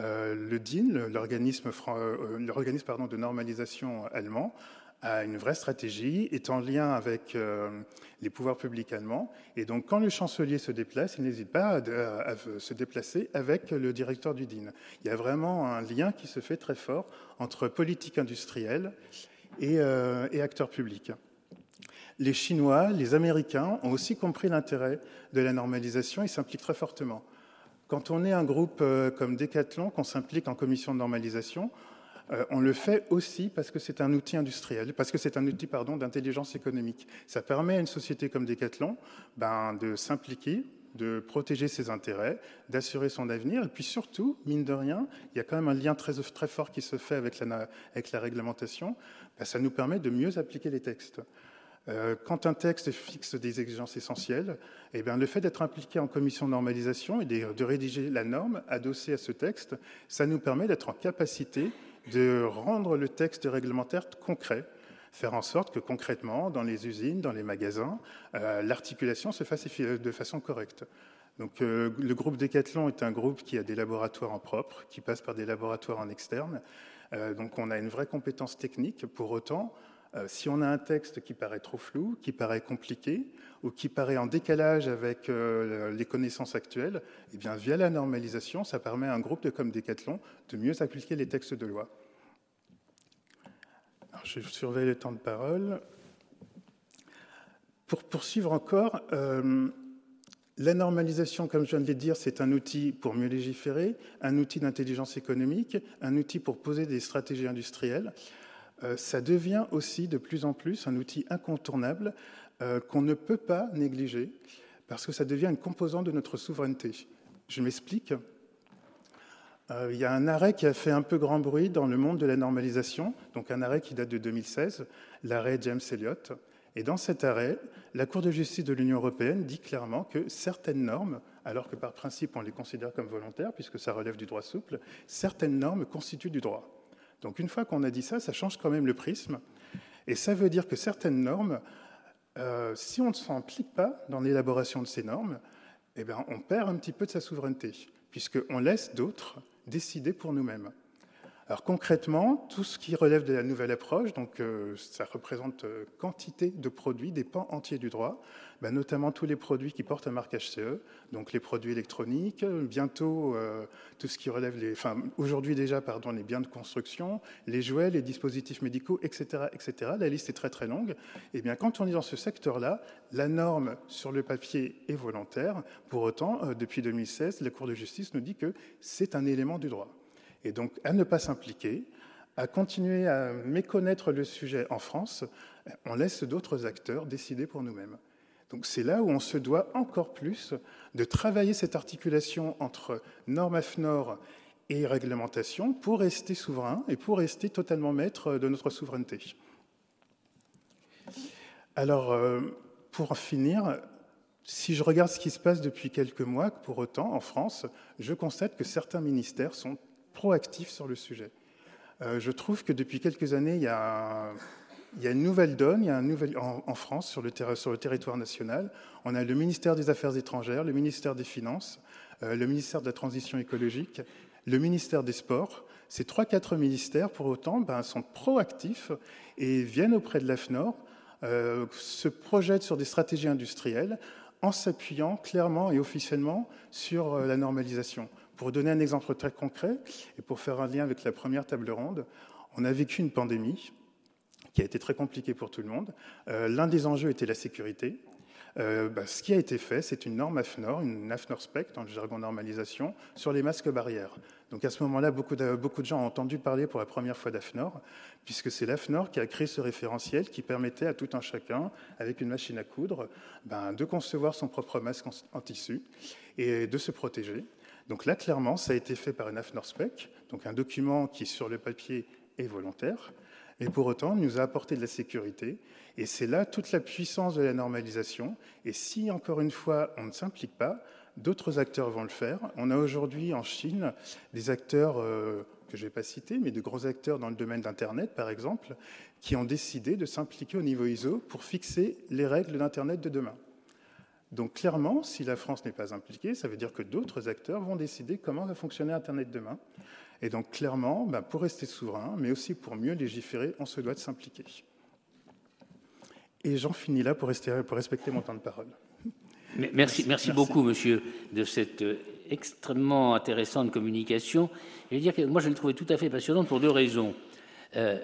Euh, le DIN, l'organisme euh, de normalisation allemand, a une vraie stratégie, est en lien avec euh, les pouvoirs publics allemands. Et donc, quand le chancelier se déplace, il n'hésite pas à, se déplacer avec le directeur du DIN. Il y a vraiment un lien qui se fait très fort entre politique industrielle et, euh, et acteurs publics. Les Chinois, les Américains ont aussi compris l'intérêt de la normalisation et s'impliquent très fortement. Quand on est un groupe euh, comme Decathlon, qu'on s'implique en commission de normalisation, euh, on le fait aussi parce que c'est un outil industriel, parce que c'est un outil pardon, d'intelligence économique. Ça permet à une société comme Decathlon ben, de s'impliquer, de protéger ses intérêts, d'assurer son avenir. Et puis surtout, mine de rien, il y a quand même un lien très, très fort qui se fait avec la, réglementation. Ben, ça nous permet de mieux appliquer les textes. Euh, quand un texte fixe des exigences essentielles, eh bien, le fait d'être impliqué en commission de normalisation et de, de rédiger la norme adossée à ce texte, ça nous permet d'être en capacité de rendre le texte réglementaire concret, faire en sorte que concrètement, dans les usines, dans les magasins, euh, l'articulation se fasse de façon correcte. Donc, euh, le groupe Decathlon est un groupe qui a des laboratoires en propre, qui passe par des laboratoires en externe. Euh, donc, on a une vraie compétence technique. Pour autant, si on a un texte qui paraît trop flou, qui paraît compliqué, ou qui paraît en décalage avec les connaissances actuelles, eh bien, via la normalisation, ça permet à un groupe de comme Decathlon de mieux appliquer les textes de loi je surveille le temps de parole. Pour poursuivre encore, euh, la normalisation, comme je viens de le dire, c'est un outil pour mieux légiférer, un outil d'intelligence économique, un outil pour poser des stratégies industrielles. Euh, ça devient aussi de plus en plus un outil incontournable euh, qu'on ne peut pas négliger parce que ça devient une composante de notre souveraineté. Je m'explique. Euh, il y a un arrêt qui a fait un peu grand bruit dans le monde de la normalisation, donc un arrêt qui date de 2016, l'arrêt James Elliott. Et dans cet arrêt, la Cour de justice de l'Union européenne dit clairement que certaines normes, alors que par principe on les considère comme volontaires, puisque ça relève du droit souple, certaines normes constituent du droit. Donc une fois qu'on a dit ça, ça change quand même le prisme. Et ça veut dire que certaines normes, euh, si on ne s'implique pas dans l'élaboration de ces normes, eh bien, on perd un petit peu de sa souveraineté, puisqu'on laisse d'autres décider pour nous-mêmes. Alors concrètement, tout ce qui relève de la nouvelle approche, donc euh, ça représente euh, quantité de produits, des pans entiers du droit, ben, notamment tous les produits qui portent un marquage CE, donc les produits électroniques, bientôt euh, tout ce qui relève les, enfin aujourd'hui déjà pardon, les biens de construction, les jouets, les dispositifs médicaux, etc., etc. La liste est très très longue. Et eh bien quand on est dans ce secteur-là, la norme sur le papier est volontaire. Pour autant, depuis 2016, la Cour de justice nous dit que c'est un élément du droit. Et donc, à ne pas s'impliquer, à continuer à méconnaître le sujet en France, on laisse d'autres acteurs décider pour nous-mêmes. Donc c'est là où on se doit encore plus de travailler cette articulation entre normes AFNOR et réglementation pour rester souverain et pour rester totalement maître de notre souveraineté. Alors, euh, pour finir, si je regarde ce qui se passe depuis quelques mois, pour autant, en France, je constate que certains ministères sont proactif sur le sujet. Euh, je trouve que depuis quelques années, il y a, une nouvelle donne, il y a un nouvel, en, France, sur le, territoire national. On a le ministère des Affaires étrangères, le ministère des Finances, euh, le ministère de la Transition écologique, le ministère des Sports. Ces trois, quatre ministères, pour autant, ben, sont proactifs et viennent auprès de l'AFNOR, euh, se projettent sur des stratégies industrielles en s'appuyant clairement et officiellement sur la normalisation. Pour donner un exemple très concret et pour faire un lien avec la première table ronde, on a vécu une pandémie qui a été très compliquée pour tout le monde. Euh, l'un des enjeux était la sécurité. Euh, bah, ce qui a été fait, c'est une norme AFNOR, une AFNOR SPEC dans le jargon normalisation, sur les masques barrières. Donc à ce moment-là, beaucoup de, gens ont entendu parler pour la première fois d'AFNOR, puisque c'est l'AFNOR qui a créé ce référentiel qui permettait à tout un chacun, avec une machine à coudre, ben, de concevoir son propre masque en tissu et de se protéger. Donc là, clairement, ça a été fait par une AFNORSPEC, donc un document qui, sur le papier, est volontaire, et pour autant nous a apporté de la sécurité. Et c'est là toute la puissance de la normalisation. Et si, encore une fois, on ne s'implique pas, d'autres acteurs vont le faire. On a aujourd'hui en Chine des acteurs euh, que je ne vais pas citer, mais de gros acteurs dans le domaine d'Internet, par exemple, qui ont décidé de s'impliquer au niveau ISO pour fixer les règles d'Internet de demain. Donc clairement, si la France n'est pas impliquée, ça veut dire que d'autres acteurs vont décider comment va fonctionner Internet demain. Et donc clairement, ben, pour rester souverain, mais aussi pour mieux légiférer, on se doit de s'impliquer. Et j'en finis là pour, respecter mon temps de parole. Merci, merci, beaucoup, monsieur, de cette euh, extrêmement intéressante communication. Je veux dire que moi, je l'ai trouvée tout à fait passionnante pour deux raisons. Euh,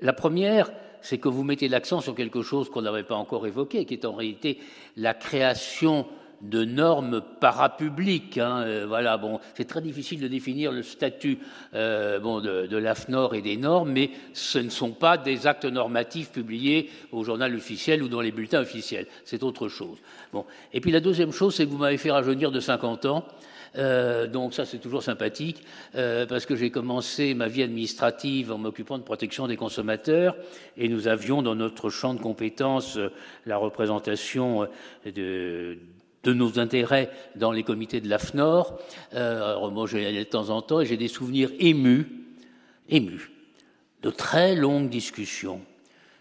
la première, c'est que vous mettez l'accent sur quelque chose qu'on n'avait pas encore évoqué, qui est en réalité la création de normes parapubliques. Hein, euh, voilà, bon, c'est très difficile de définir le statut euh, bon, de, de l'AFNOR et des normes, mais ce ne sont pas des actes normatifs publiés au journal officiel ou dans les bulletins officiels. C'est autre chose. Bon. Et puis la deuxième chose, c'est que vous m'avez fait rajeunir de 50 ans. Euh, donc ça, c'est toujours sympathique, euh, parce que j'ai commencé ma vie administrative en m'occupant de protection des consommateurs, et nous avions dans notre champ de compétences euh, la représentation de, de nos intérêts dans les comités de l'AFNOR. alors moi, j'y allais de temps en temps, et j'ai des souvenirs émus, émus, de très longues discussions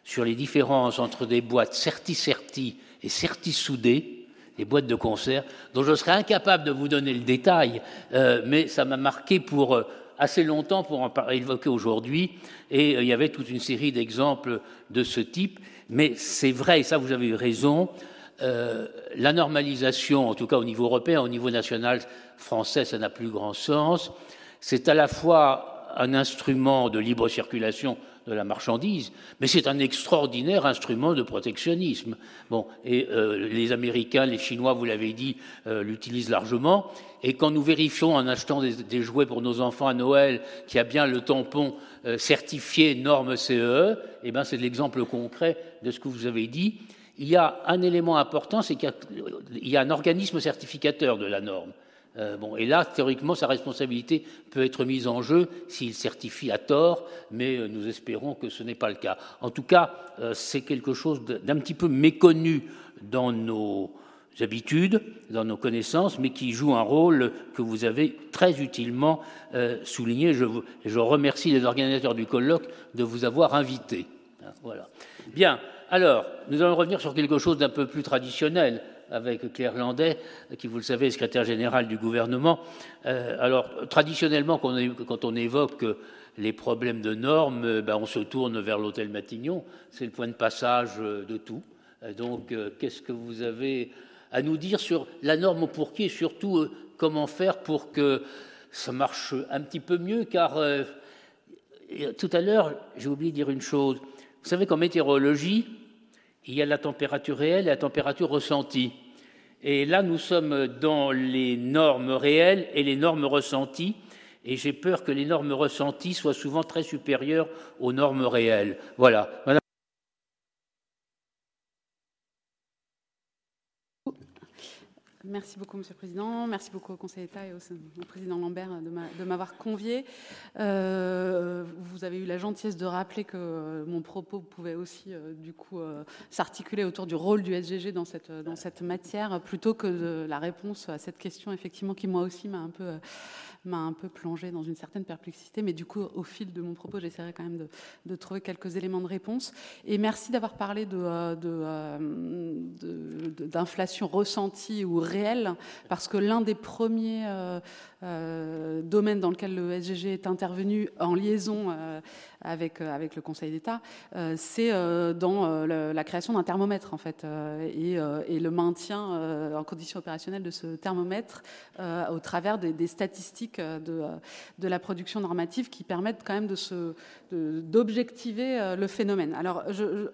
sur les différences entre des boîtes certi-certi et certi-soudées, des boîtes de concert, dont je serais incapable de vous donner le détail, euh, mais ça m'a marqué pour euh, assez longtemps pour en évoquer aujourd'hui, et euh, il y avait toute une série d'exemples de ce type, mais c'est vrai, et ça vous avez raison, la normalisation, en tout cas au niveau européen, au niveau national français, ça n'a plus grand sens, c'est à la fois un instrument de libre circulation de la marchandise, mais c'est un extraordinaire instrument de protectionnisme. Bon, et euh, les Américains, les Chinois, vous l'avez dit, euh, l'utilisent largement. Et quand nous vérifions en achetant des, jouets pour nos enfants à Noël qui a bien le tampon euh, certifié norme CE, e, eh ben c'est l'exemple concret de ce que vous avez dit. Il y a un élément important, c'est qu'il y, a un organisme certificateur de la norme. Euh, bon, et là, théoriquement, sa responsabilité peut être mise en jeu s'il certifie à tort, mais euh, nous espérons que ce n'est pas le cas. En tout cas, euh, c'est quelque chose d'un petit peu méconnu dans nos habitudes, dans nos connaissances, mais qui joue un rôle que vous avez très utilement souligné. Je, je, remercie les organisateurs du colloque de vous avoir invité. Voilà. Bien. Alors, nous allons revenir sur quelque chose d'un peu plus traditionnel, avec Claire Landet, qui, vous le savez, est secrétaire général du gouvernement. alors, traditionnellement, quand on évoque les problèmes de normes, ben, on se tourne vers l'hôtel Matignon. C'est le point de passage de tout. Donc, qu'est-ce que vous avez à nous dire sur la norme pour qui et surtout comment faire pour que ça marche un petit peu mieux? Car tout à l'heure, j'ai oublié de dire une chose. Vous savez qu'en météorologie, il y a la température réelle et la température ressentie. Et là, nous sommes dans les normes réelles et les normes ressenties. Et j'ai peur que les normes ressenties soient souvent très supérieures aux normes réelles. Voilà. Merci beaucoup, Monsieur le Président. Merci beaucoup au Conseil d'État et au, Président Lambert de m'avoir convié. Euh, vous avez eu la gentillesse de rappeler que mon propos pouvait aussi, euh, du coup, euh, s'articuler autour du rôle du SGG dans cette, dans cette matière, plutôt que de la réponse à cette question, effectivement, qui moi aussi m'a un peu m'a un peu plongé dans une certaine perplexité, mais du coup, au fil de mon propos, j'essaierai quand même de, trouver quelques éléments de réponse. Et merci d'avoir parlé de, d'inflation ressentie ou réelle, parce que l'un des premiers euh, domaines dans lequel le SGG est intervenu en liaison euh, avec, euh, avec le Conseil d'État, c'est dans la création d'un thermomètre, en fait, et, le maintien en condition opérationnelle de ce thermomètre au travers des, statistiques de, de, la production normative qui permettent quand même de se, d'objectiver le phénomène. Alors, je,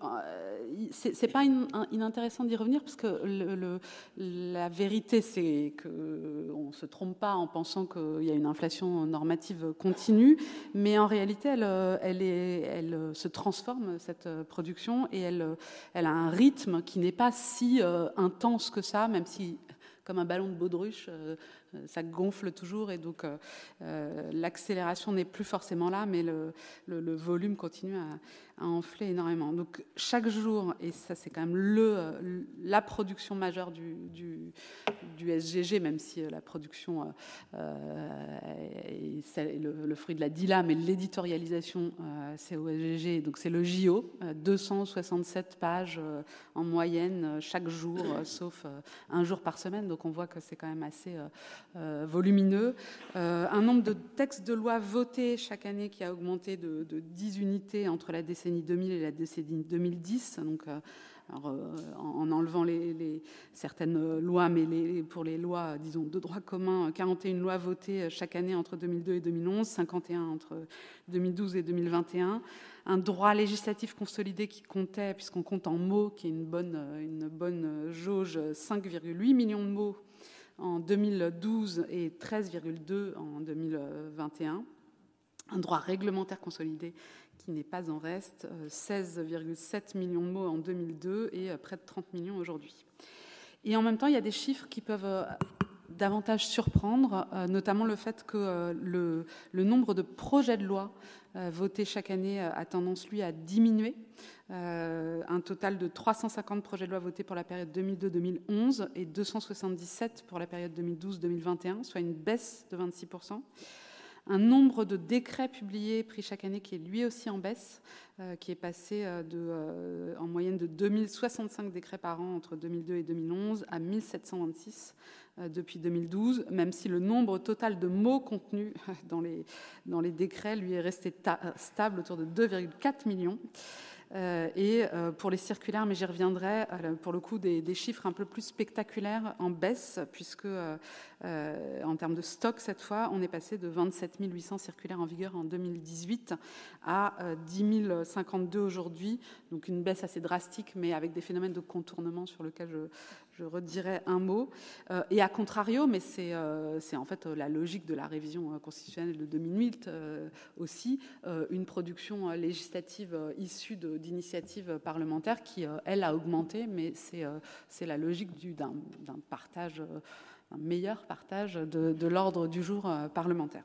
c'est pas inintéressant d'y revenir parce que la vérité, c'est qu'on se trompe pas en pensant qu'il y a une inflation normative continue, mais en réalité, elle, elle se transforme, cette production, et elle, elle a un rythme qui n'est pas si euh, intense que ça, même si, comme un ballon de baudruche, euh, ça gonfle toujours et donc euh, l'accélération n'est plus forcément là, mais le volume continue à, a enflé énormément. Donc chaque jour, et ça c'est quand même le, la production majeure du, du, SGG, même si euh, la production euh, est le, fruit de la DILA, mais l'éditorialisation euh, c'est au SGG, donc c'est le JO, 267 pages en moyenne chaque jour, sauf un jour par semaine, donc on voit que c'est quand même assez volumineux. un nombre de textes de loi votés chaque année qui a augmenté de 10 unités entre la décennie 2000 et la décennie 2010. Donc, euh, euh, en enlevant les, certaines lois, mais les, pour les lois, disons, de droit commun, 41 lois votées chaque année entre 2002 et 2011, 51 entre 2012 et 2021. Un droit législatif consolidé qui comptait, puisqu'on compte en mots, qui est une bonne, une bonne jauge, 5,8 millions de mots en 2012 et 13,2 en 2021. Un droit réglementaire consolidé n'est pas en reste, 16,7 euh, millions de mots en 2002 et euh, près de 30 millions aujourd'hui. Et en même temps, il y a des chiffres qui peuvent euh, davantage surprendre, notamment le fait que le, nombre de projets de loi votés chaque année a tendance, lui, à diminuer. un total de 350 projets de loi votés pour la période 2002-2011 et 277 pour la période 2012-2021, soit une baisse de 26% un nombre de décrets publiés pris chaque année qui est lui aussi en baisse, euh, qui est passé euh, euh, en moyenne de 2065 décrets par an entre 2002 et 2011 à 1726 depuis 2012, même si le nombre total de mots contenus dans les décrets lui est resté stable autour de 2,4 millions. Euh, et euh, pour les circulaires, mais j'y reviendrai, euh, pour le coup, des, chiffres un peu plus spectaculaires en baisse, puisque en termes de stock, cette fois, on est passé de 27 800 circulaires en vigueur en 2018 à 10 052 aujourd'hui, donc une baisse assez drastique, mais avec des phénomènes de contournement sur lesquels je, je redirai un mot. Euh, et à contrario, mais c'est euh, en fait euh, la logique de la révision constitutionnelle de 2008 aussi, une production législative issue d'initiatives parlementaires qui, elle, a augmenté, mais c'est la logique d'un partage, meilleur partage de, de l'ordre du jour parlementaire.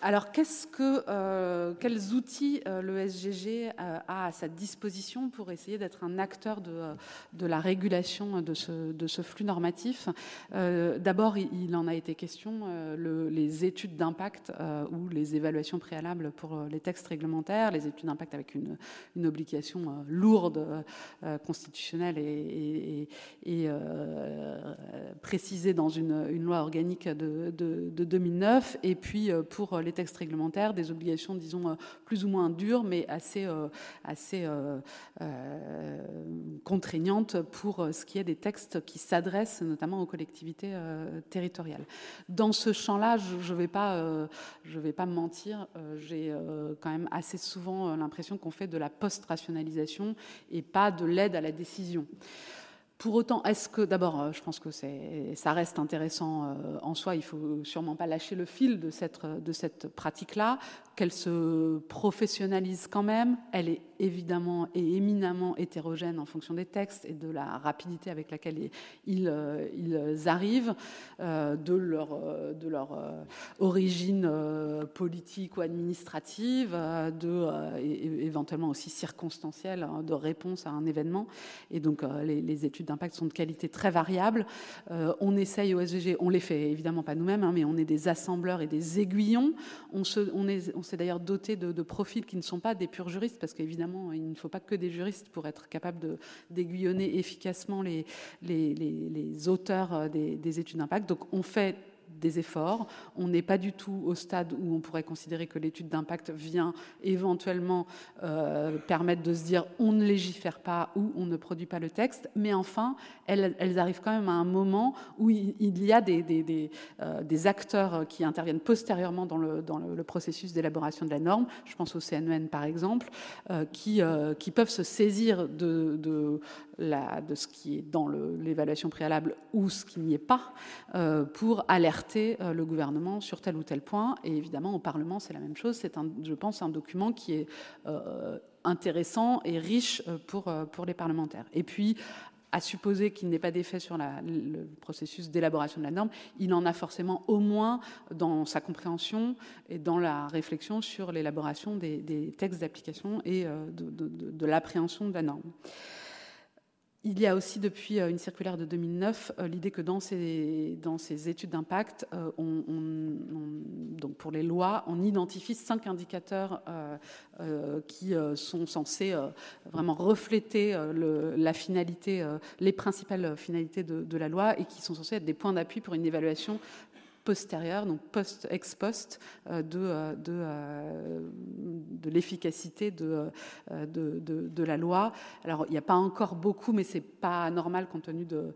Alors, qu'est-ce que, euh, quels outils euh, le SGG euh, a à sa disposition pour essayer d'être un acteur de, la régulation de ce, flux normatif? D'abord, il, en a été question, le, les études d'impact ou les évaluations préalables pour les textes réglementaires, les études d'impact avec une, obligation lourde, constitutionnelle et, précisée dans une, loi organique de, de, de 2009, et puis pour textes réglementaires, des obligations, disons, euh, plus ou moins dures, mais assez, euh, assez euh, contraignantes pour ce qui est des textes qui s'adressent notamment aux collectivités territoriales. Dans ce champ-là, je ne vais, pas, je vais pas me mentir, j'ai quand même assez souvent l'impression qu'on fait de la post-rationalisation et pas de l'aide à la décision. Pour autant, est-ce que d'abord, euh, je pense que ça reste intéressant euh, en soi. Il faut sûrement pas lâcher le fil de cette, de cette pratique-là qu'elle se professionnalise quand même. Elle est évidemment et éminemment hétérogène en fonction des textes et de la rapidité avec laquelle ils, euh, arrivent, euh, de leur, euh, origine politique ou administrative, éventuellement aussi circonstancielle hein, de réponse à un événement. Et donc les, études d'impact sont de qualité très variable. on essaye au SVG, on les fait évidemment pas nous-mêmes, hein, mais on est des assembleurs et des aiguillons. On se, c'est d'ailleurs doté de, profils qui ne sont pas des purs juristes, parce qu'évidemment, il ne faut pas que des juristes pour être capable d'aiguillonner efficacement les, auteurs euh, des, des études d'impact. Donc on fait des efforts. On n'est pas du tout au stade où on pourrait considérer que l'étude d'impact vient éventuellement euh, permettre de se dire on ne légifère pas ou on ne produit pas le texte, mais enfin, elles, arrivent quand même à un moment où il, y a des, des, euh, acteurs qui interviennent postérieurement dans le, processus d'élaboration de la norme, je pense au CNEN par exemple, euh, qui, peuvent se saisir de, de ce qui est dans l'évaluation préalable ou ce qui n'y est pas pour alerter euh, le gouvernement sur tel ou tel point. Et évidemment, au Parlement, c'est la même chose. C'est, je pense, un document qui est euh, intéressant et riche euh, pour, pour les parlementaires. Et puis, à supposer qu'il n'ait pas d'effet sur le processus d'élaboration de la norme, il en a forcément au moins dans sa compréhension et dans la réflexion sur l'élaboration des, textes d'application et de l'appréhension de la norme. Il y a aussi depuis euh, une circulaire de 2009 euh, l'idée que dans ces, dans ces études d'impact, euh, on, donc pour les lois, on identifie cinq indicateurs qui sont censés vraiment refléter la finalité, les principales finalités de, la loi et qui sont censés être des points d'appui pour une évaluation postérieure, donc post ex post, euh, de, euh, de, euh, de l'efficacité de, de, de, la loi. Alors il n'y a pas encore beaucoup, mais c'est pas normal compte tenu de,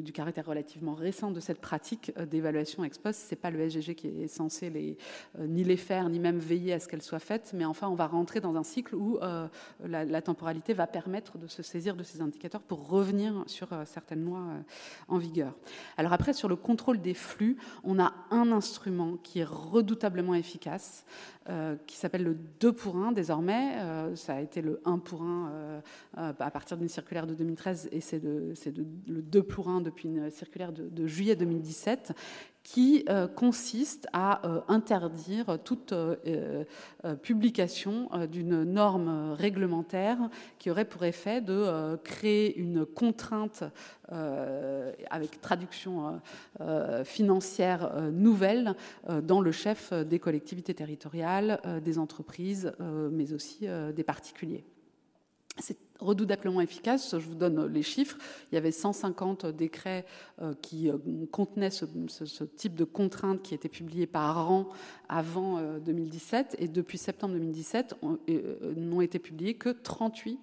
du caractère relativement récent de cette pratique d'évaluation ex post. C'est pas le SGG qui est censé les, ni les faire, ni même veiller à ce qu'elles soient faites, mais enfin on va rentrer dans un cycle où la, la, temporalité va permettre de se saisir de ces indicateurs pour revenir sur certaines lois en vigueur. Alors après sur le contrôle des flux, on a un instrument qui est redoutablement efficace, euh, qui s'appelle le 2 pour 1 désormais. Euh, ça a été le 1 pour 1 euh, à partir d'une circulaire de 2013 et c'est le 2 pour 1 depuis une circulaire de, de juillet 2017 qui euh, consiste à euh, interdire toute euh, publication d'une norme réglementaire qui aurait pour effet de créer une contrainte avec traduction financière nouvelle dans le chef des collectivités territoriales, des entreprises, mais aussi des particuliers. C'est redoutablement efficace. Je vous donne les chiffres. Il y avait 150 décrets euh, qui euh, contenaient ce, type de contraintes qui étaient publiées par an avant 2017. Euh, et depuis septembre 2017, n'ont été publiés que 38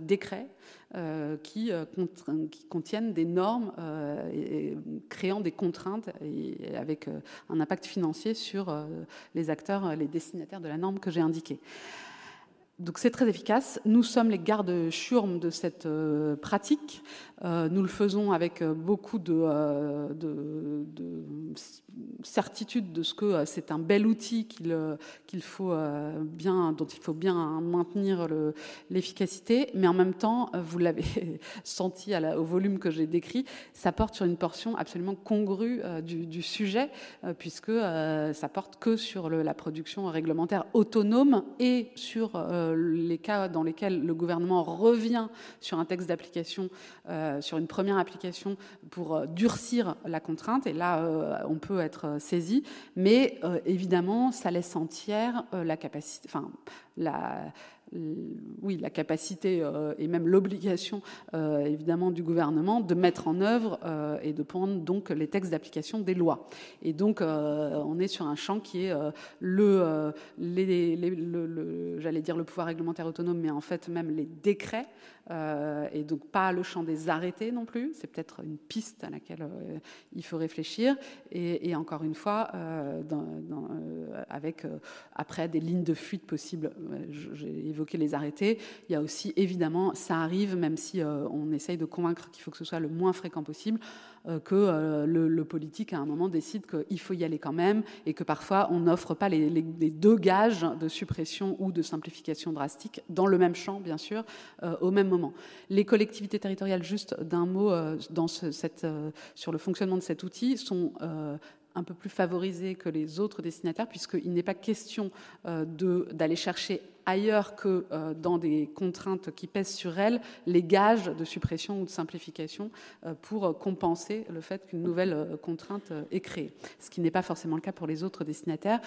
décrets qui, qui, contiennent des normes créant des contraintes et, avec un impact financier sur les acteurs, les destinataires de la norme que j'ai indiquée. Donc c'est très efficace. Nous sommes les gardes churmes de cette euh, pratique. Euh, nous le faisons avec euh, beaucoup de, de, de, certitude de ce que c'est un bel outil qu'il faut bien, dont il faut bien maintenir l'efficacité, mais en même temps, vous l'avez senti au volume que j'ai décrit, ça porte sur une portion absolument congrue du, sujet, puisque ça porte que sur la production réglementaire autonome et sur les cas dans lesquels le gouvernement revient sur un texte d'application, euh, sur une première application pour euh, durcir la contrainte, et là euh, on peut être saisi, mais évidemment ça laisse entière la capacité, enfin la, oui, la capacité euh, et même l'obligation, euh, évidemment, du gouvernement de mettre en œuvre euh, et de prendre donc les textes d'application des lois. Et donc, on est sur un champ qui est le j'allais dire le pouvoir réglementaire autonome, mais en fait même les décrets euh, et donc pas le champ des arrêtés non plus. C'est peut-être une piste à laquelle euh, il faut réfléchir. Et, encore une fois, euh, avec après des lignes de fuite possibles. J'ai évoqué les arrêtés. Il y a aussi évidemment, ça arrive, même si on essaye de convaincre qu'il faut que ce soit le moins fréquent possible. Euh, que euh, le, politique, à un moment, décide qu'il faut y aller quand même et que parfois on n'offre pas les, deux gages de suppression ou de simplification drastique dans le même champ, bien sûr, euh, au même moment. Les collectivités territoriales, juste d'un mot sur le fonctionnement de cet outil, sont un peu plus favorisées que les autres destinataires, puisqu'il n'est pas question d'aller chercher ailleurs que euh, dans des contraintes qui pèsent sur elles, les gages de suppression ou de simplification euh, pour compenser le fait qu'une nouvelle euh, contrainte est créée. Ce qui n'est pas forcément le cas pour les autres destinataires,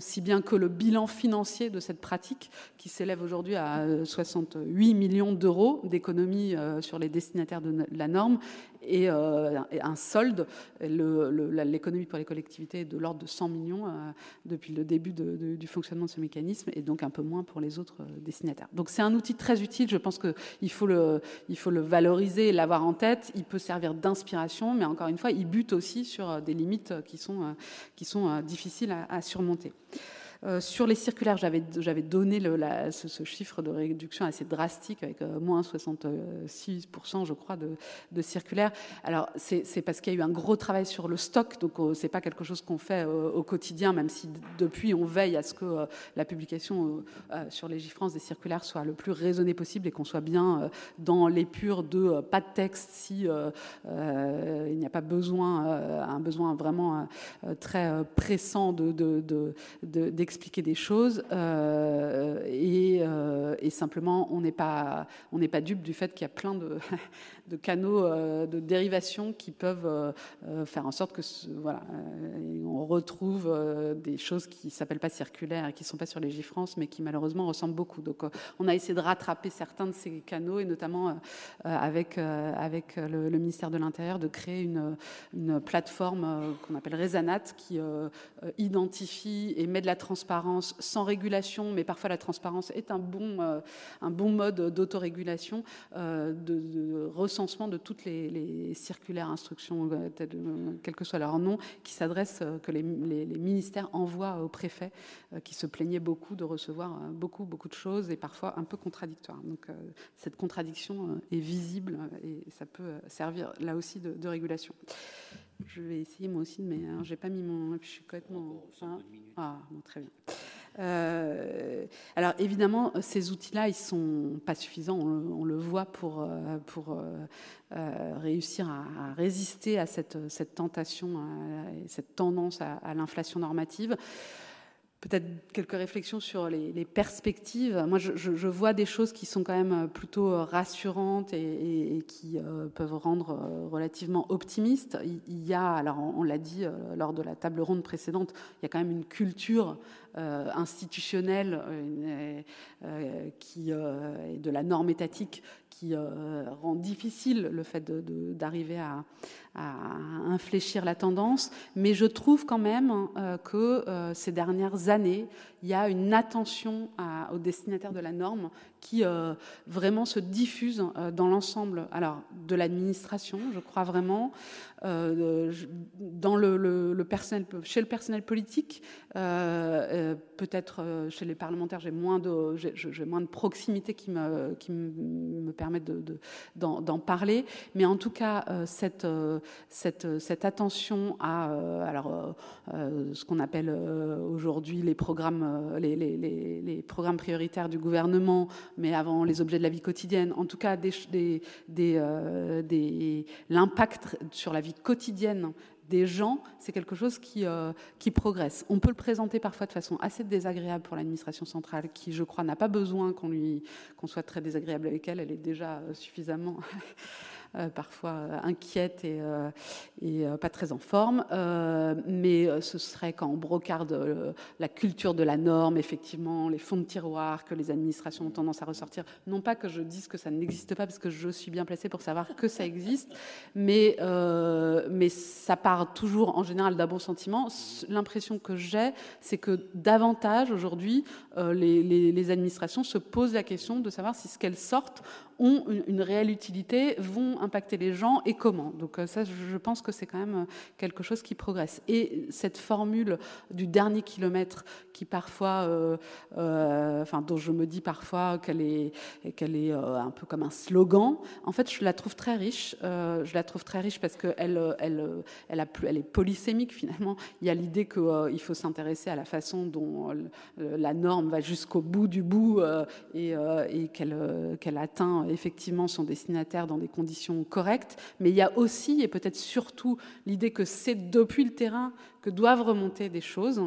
si bien que le bilan financier de cette pratique, qui s'élève aujourd'hui à 68 millions d'euros d'économies sur les destinataires de la norme, et un solde. L'économie pour les collectivités est de l'ordre de 100 millions depuis le début du fonctionnement de ce mécanisme, et donc un peu moins pour les autres euh, destinataires. Donc c'est un outil très utile, je pense qu'il faut le, faut le valoriser l'avoir en tête. Il peut servir d'inspiration, mais encore une fois, il bute aussi sur euh, des limites euh, qui sont difficiles à surmonter. Euh, sur les circulaires, j'avais, donné ce, chiffre de réduction assez drastique, avec euh, moins 66%, je crois, de, circulaires. Alors, c'est, parce qu'il y a eu un gros travail sur le stock, donc euh, c'est pas quelque chose qu'on fait au quotidien, même si depuis on veille à ce que la publication sur Légifrance des circulaires soit le plus raisonnée possible et qu'on soit bien dans l'épure de pas de texte si il n'y a pas besoin, un besoin vraiment très pressant de, de, expliquer des choses euh, et, euh, et, simplement on n'est pas on n'est pas dupe du fait qu'il y a plein de, canaux euh, de dérivation qui peuvent faire en sorte que voilà on retrouve des choses qui s'appellent pas circulaires et qui sont pas sur les Gifrance mais qui malheureusement ressemblent beaucoup. Donc on a essayé de rattraper certains de ces canaux et notamment avec avec le, ministère de l'Intérieur de créer une, une plateforme qu'on appelle Rezanat qui identifie et met de la transparence transparence sans régulation, mais parfois la transparence est un bon, euh, un bon mode d'autorégulation, euh, de, recensement de toutes les, circulaires, instructions, euh, quel que soit leur nom, qui s'adressent, que les, ministères envoient aux préfets, qui se plaignaient beaucoup de recevoir beaucoup, beaucoup de choses et parfois un peu contradictoires. Donc cette contradiction est visible et ça peut servir là aussi de, de régulation. Je vais essayer moi aussi, mais j'ai pas mis mon. Je suis complètement. Ah, bon, très bien. Euh, alors évidemment, ces outils-là, ils sont pas suffisants. On, le voit pour euh, pour euh, réussir à, résister à cette, cette tentation, et cette tendance à, à l'inflation normative. Peut-être quelques réflexions sur les, perspectives. Moi, je, vois des choses qui sont quand même plutôt rassurantes et, qui euh, peuvent rendre euh, relativement optimistes. Il, y a, alors on, l'a dit euh, lors de la table ronde précédente, il y a quand même une culture institutionnelle qui est de la norme étatique qui euh, rend difficile le fait d'arriver à, infléchir la tendance. Mais je trouve quand même euh, que euh, ces dernières années, il y a une attention aux destinataires de la norme qui euh, vraiment se diffuse euh, dans l'ensemble alors de l'administration, je crois vraiment, euh, dans le, personnel, chez le personnel politique, peut-être chez les parlementaires, j'ai moins de, j'ai, moins de proximité qui me, qui me permettent de, d'en, parler, mais en tout cas cette, cette, cette attention à alors ce qu'on appelle aujourd'hui les programmes, les programmes prioritaires du gouvernement mais avant les objets de la vie quotidienne, en tout cas euh, l'impact sur la vie quotidienne des gens, c'est quelque chose qui, euh, qui progresse. On peut le présenter parfois de façon assez désagréable pour l'administration centrale, qui, je crois, n'a pas besoin qu'on soit très désagréable avec elle. Elle est déjà suffisamment parfois euh, inquiète et, euh, pas très en forme. mais ce serait quand on brocarde la culture de la norme, effectivement, les fonds de tiroir que les administrations ont tendance à ressortir. Non pas que je dise que ça n'existe pas, parce que je suis bien placée pour savoir que ça existe, mais, ça part toujours en général d'un bon sentiment. L'impression que j'ai, c'est que davantage aujourd'hui, les administrations se posent la question de savoir si ce qu'elles sortent ont une, réelle utilité, vont impacter les gens et comment. Donc euh, ça, je pense que c'est quand même euh, quelque chose qui progresse. Et cette formule du dernier kilomètre, qui parfois, euh, enfin, dont je me dis parfois qu'elle est, qu'elle est un peu comme un slogan, en fait, je la trouve très riche. je la trouve très riche parce qu'elle elle, elle, a elle est polysémique finalement. Il y a l'idée qu'il faut s'intéresser à la façon dont la norme va jusqu'au bout du bout et, et qu'elle, qu'elle atteint effectivement son destinataire dans des conditions correctes, mais il y a aussi et peut-être surtout l'idée que c'est depuis le terrain doivent remonter des choses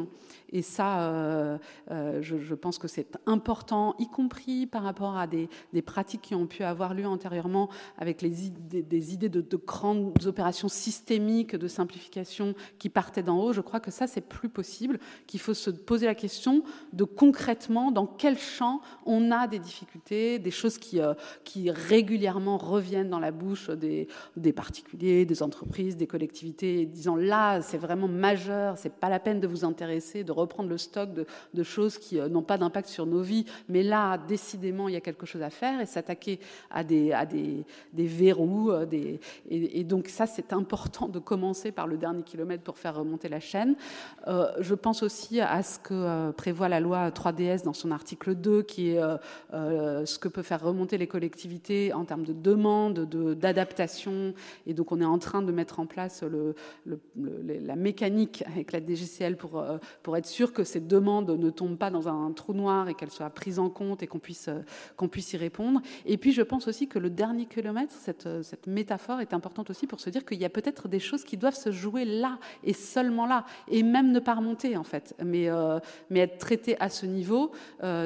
et ça, euh, euh, je, pense que c'est important, y compris par rapport à des, pratiques qui ont pu avoir lieu antérieurement avec les des idées de, grandes opérations systémiques de simplification qui partaient d'en haut. Je crois que ça, c'est plus possible, qu'il faut se poser la question de concrètement dans quel champ on a des difficultés, des choses qui, euh, qui régulièrement reviennent dans la bouche des, des particuliers, des entreprises, des collectivités, disant là, c'est vraiment majeur, c'est pas la peine de vous intéresser, de reprendre le stock de, choses qui euh, n'ont pas d'impact sur nos vies, mais là, décidément, il y a quelque chose à faire et s'attaquer à des, verrous. Euh, et, donc ça, c'est important de commencer par le dernier kilomètre pour faire remonter la chaîne. Euh, je pense aussi à ce que prévoit la loi 3DS dans son article 2, qui est ce que peut faire remonter les collectivités en termes de demande, d'adaptation. et donc on est en train de mettre en place la mécanique avec la DGCL pour, pour être sûr que ces demandes ne tombent pas dans un trou noir et qu'elles soient prises en compte et qu'on puisse, euh, qu'on puisse y répondre. Et puis, je pense aussi que le dernier kilomètre, cette, euh, cette métaphore est importante aussi pour se dire qu'il y a peut-être des choses qui doivent se jouer là et seulement là, et même ne pas remonter, en fait, mais, euh, mais être traité à ce niveau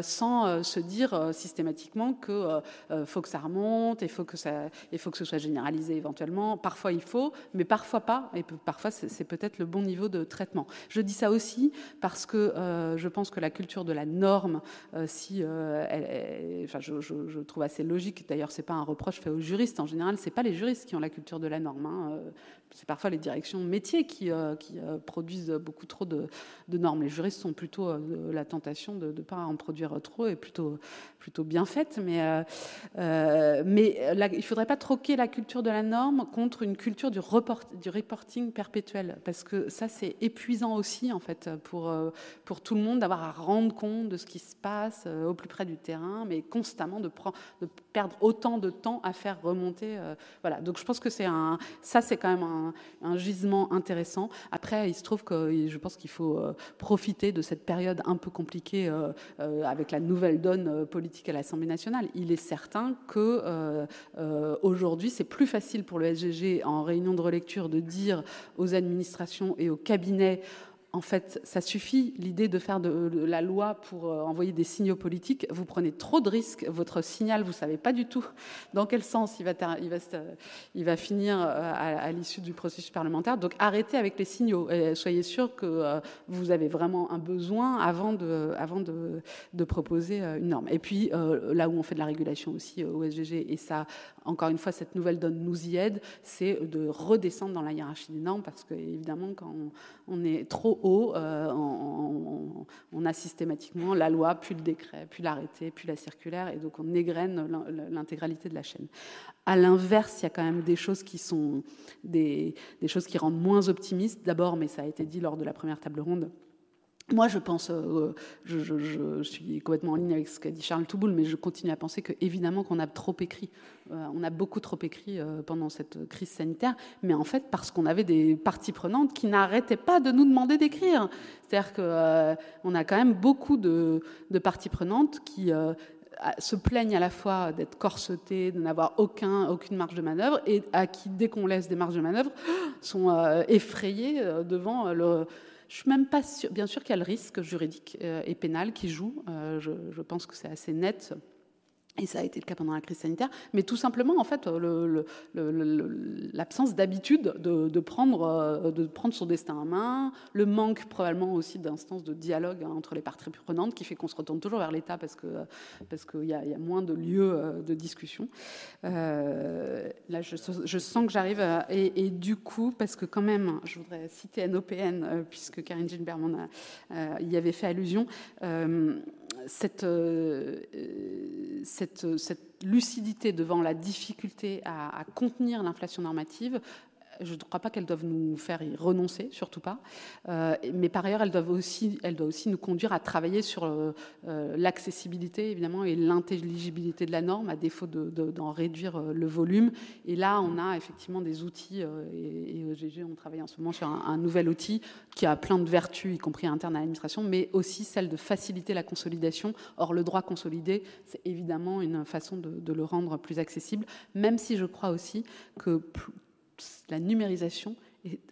sans se dire systématiquement que faut que ça remonte, il faut il faut que ce soit généralisé éventuellement. Parfois, il faut, mais parfois pas, et parfois, c'est peut-être le bon niveau de traitement. Je dis ça aussi parce que euh, je pense que la culture de la norme, euh, si, euh, enfin, je, trouve assez logique. D'ailleurs, c'est pas un reproche fait aux juristes. En général, c'est pas les juristes qui ont la culture de la norme. Hein c'est parfois les directions métiers qui, produisent beaucoup trop de, normes. Les juristes sont plutôt la tentation de ne pas en produire trop et plutôt, plutôt bien faite. Mais, mais il ne faudrait pas troquer la culture de la norme contre une culture du, du reporting perpétuel, parce que ça, c'est épuisant aussi, en fait, pour, pour tout le monde d'avoir à rendre compte de ce qui se passe au plus près du terrain, mais constamment de, de perdre autant de temps à faire remonter. voilà. Donc je pense que c'est un, ça, c'est quand même un gisement intéressant. Après, il se trouve que je pense qu'il faut euh, profiter de cette période un peu compliquée euh, euh, avec la nouvelle donne politique à l'Assemblée nationale. Il est certain que aujourd'hui, c'est plus facile pour le SGG en réunion de relecture de dire aux administrations et aux cabinets en fait, ça suffit, l'idée de faire de, la loi pour euh, envoyer des signaux politiques. Vous prenez trop de risques. Votre signal, vous ne savez pas du tout dans quel sens il va, finir euh, à, l'issue du processus parlementaire. Donc arrêtez avec les signaux. Et soyez sûr que euh, vous avez vraiment un besoin avant de proposer une norme. Et puis, là où on fait de la régulation aussi au SGG, et ça, encore une fois, cette nouvelle donne nous y aide, c'est de redescendre dans la hiérarchie des normes parce que, évidemment, quand on, est trop haut, on, a systématiquement la loi, puis le décret, puis l'arrêté, puis la circulaire, et donc on égrène l'intégralité de la chaîne. À l'inverse, il y a quand même des choses qui sont des choses qui rendent moins optimistes. D'abord, mais ça a été dit lors de la première table ronde, moi, je pense, euh, je, suis complètement en ligne avec ce qu'a dit Charles Touboul, mais je continue à penser que évidemment qu'on a trop écrit. Euh, on a beaucoup trop écrit euh, pendant cette crise sanitaire, mais en fait parce qu'on avait des parties prenantes qui n'arrêtaient pas de nous demander d'écrire. C'est-à-dire qu'on a quand même beaucoup de, parties prenantes qui se plaignent à la fois d'être corsetées, de n'avoir aucun, aucune marge de manœuvre, et à qui, dès qu'on laisse des marges de manœuvre, sont effrayés devant le je suis même pas sûre, bien sûr qu'il y a le risque juridique euh, et pénal qui joue. Euh, je, pense que c'est assez net et ça a été le cas pendant la crise sanitaire, mais tout simplement, en fait, l'absence d'habitude de, prendre, euh, de prendre son destin en main, le manque probablement aussi d'instances de dialogue hein, entre les parties prenantes, qui fait qu'on se retourne toujours vers l'État parce qu'il parce qu'il y, a moins de lieux euh, de discussion. Euh, là, je, sens que j'arrive, et, du coup, parce que quand même, je voudrais citer NOPN, puisque Karine Gilbert y avait fait allusion, euh, cette, lucidité devant la difficulté à contenir l'inflation normative je ne crois pas qu'elles doivent nous faire y renoncer, surtout pas. Euh, mais par ailleurs, elles doivent aussi, elles doivent aussi nous conduire à travailler sur euh, euh, l'accessibilité, évidemment, et l'intelligibilité de la norme, à défaut d'en réduire le volume. Et là, on a effectivement des outils, et, au GG, on travaille en ce moment sur un, nouvel outil qui a plein de vertus, y compris interne à l'administration, mais aussi celle de faciliter la consolidation. Or, le droit consolidé, c'est évidemment une façon de, le rendre plus accessible, même si je crois aussi que la numérisation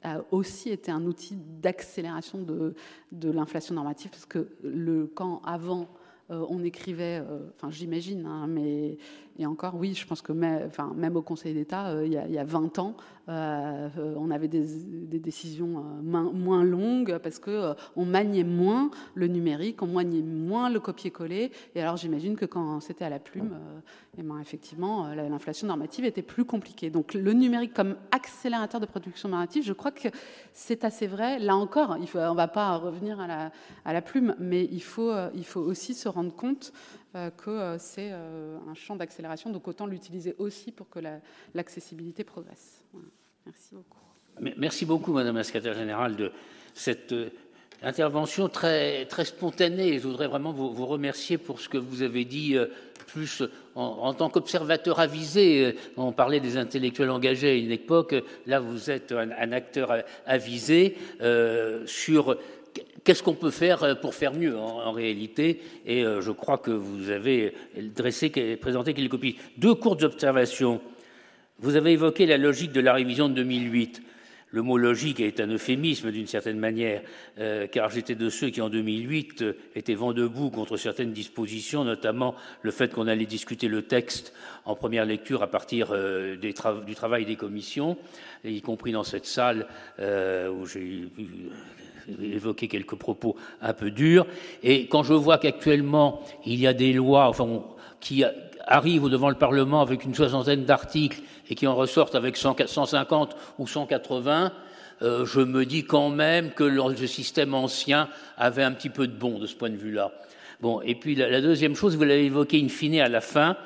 a aussi été un outil d'accélération de, l'inflation normative, parce que le, quand avant euh, on écrivait, euh, enfin j'imagine, hein, mais et encore, oui, je pense que même, au Conseil d'État, euh, il, y a 20 ans, on avait des, décisions moins longues parce que on maniait moins le numérique, on maniait moins le copier-coller. Et alors j'imagine que quand c'était à la plume, eh ben, effectivement, l'inflation normative était plus compliquée. Donc le numérique comme accélérateur de production normative, je crois que c'est assez vrai. Là encore, on ne va pas revenir à la, plume, mais il faut, aussi se rendre compte euh, que euh, c'est euh, un champ d'accélération, donc autant l'utiliser aussi pour que l'accessibilité progresse. Merci beaucoup. Merci beaucoup, Madame la Secrétaire Générale, de cette intervention très, très spontanée. Je voudrais vraiment vous, remercier pour ce que vous avez dit, plus en, tant qu'observateur avisé. On parlait des intellectuels engagés à une époque. Là, vous êtes un acteur avisé sur qu'est-ce qu'on peut faire euh, pour faire mieux en, réalité Et euh, je crois que vous avez dressé, présenté quelques copies. Deux courtes observations. Vous avez évoqué la logique de la révision de 2008. Le mot logique est un euphémisme d'une certaine manière, euh, car j'étais de ceux qui en 2008 étaient vent debout contre certaines dispositions, notamment le fait qu'on allait discuter le texte en première lecture à partir du travail des commissions, y compris dans cette salle où j'ai évoqué quelques propos un peu durs. Et quand je vois qu'actuellement, il y a des lois enfin, qui arrivent devant le Parlement avec une soixantaine d'articles et qui en ressortent avec 150 ou 180, euh, je me dis quand même que le système ancien avait un petit peu de bon de ce point de vue-là. Bon, et puis la, la deuxième chose, vous l'avez évoqué in fine à la fin,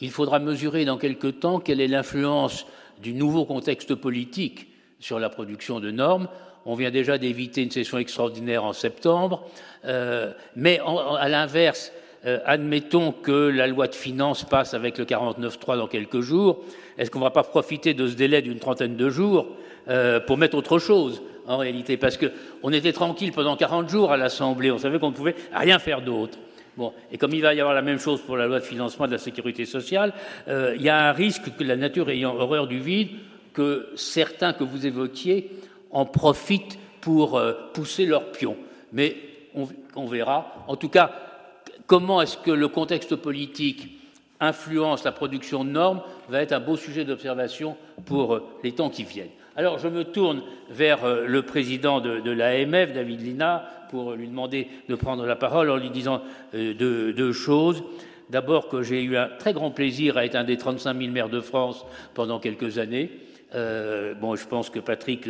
il faudra mesurer dans quelque temps quelle est l'influence du nouveau contexte politique sur la production de normes. On vient déjà d'éviter une session extraordinaire en septembre. Euh, mais à l'inverse, euh, admettons que la loi de finances passe avec le 49.3 dans quelques jours. Est-ce qu'on ne va pas profiter de ce délai d'une trentaine de jours euh, pour mettre autre chose en réalité? Parce qu'on était tranquille pendant 40 jours à l'Assemblée, on savait qu'on ne pouvait rien faire d'autre. Bon, et comme il va y avoir la même chose pour la loi de financement de la sécurité sociale, il y a un risque que la nature ayant horreur du vide, que certains que vous évoquiez en profitent pour euh, pousser leurs pions. Mais on, verra. En tout cas, comment est-ce que le contexte politique influence la production de normes va être un beau sujet d'observation pour euh, les temps qui viennent. Alors je me tourne vers euh, le président de, l'AMF, David Lina, pour lui demander de prendre la parole en lui disant deux, choses. D'abord que j'ai eu un très grand plaisir à être un des 35 000 maires de France pendant quelques années. Euh, bon, je pense que Patrick,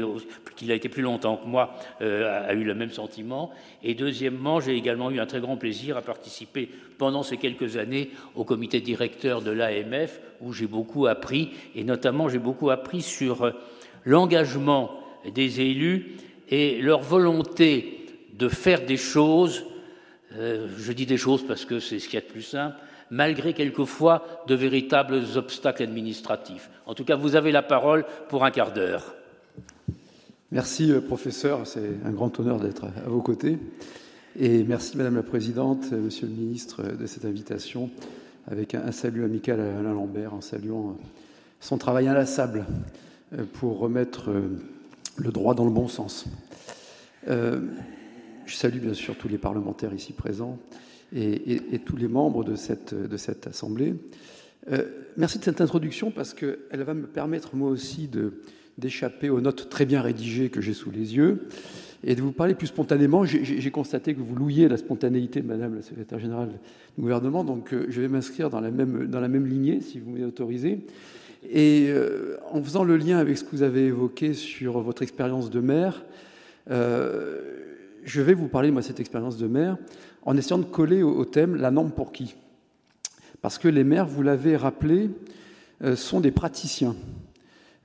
qui a été plus longtemps que moi, euh, a eu le même sentiment. Et deuxièmement, j'ai également eu un très grand plaisir à participer pendant ces quelques années au comité directeur de l'AMF, où j'ai beaucoup appris, et notamment j'ai beaucoup appris sur l'engagement des élus et leur volonté de faire des choses, euh, je dis des choses parce que c'est ce qu'il y a de plus simple, malgré quelquefois de véritables obstacles administratifs. En tout cas, vous avez la parole pour un quart d'heure. Merci, euh, professeur. C'est un grand honneur d'être à vos côtés. Et merci, Madame la Présidente, euh, Monsieur le Ministre, de cette invitation, avec un, salut amical à Alain Lambert, en saluant son travail inlassable pour remettre le droit dans le bon sens. Euh, je salue bien sûr tous les parlementaires ici présents et, tous les membres de cette, de cette Assemblée. Euh, merci de cette introduction parce qu'elle va me permettre moi aussi d'échapper aux notes très bien rédigées que j'ai sous les yeux et de vous parler plus spontanément. J'ai constaté que vous louiez la spontanéité Madame la Secrétaire Générale du gouvernement, donc euh, je vais m'inscrire dans, la même, dans la même lignée, si vous m'y autorisez. Et euh, en faisant le lien avec ce que vous avez évoqué sur votre expérience de maire, je vais vous parler, moi, de cette expérience de maire en essayant de coller au, thème la norme pour qui Parce que les maires, vous l'avez rappelé, euh, sont des praticiens.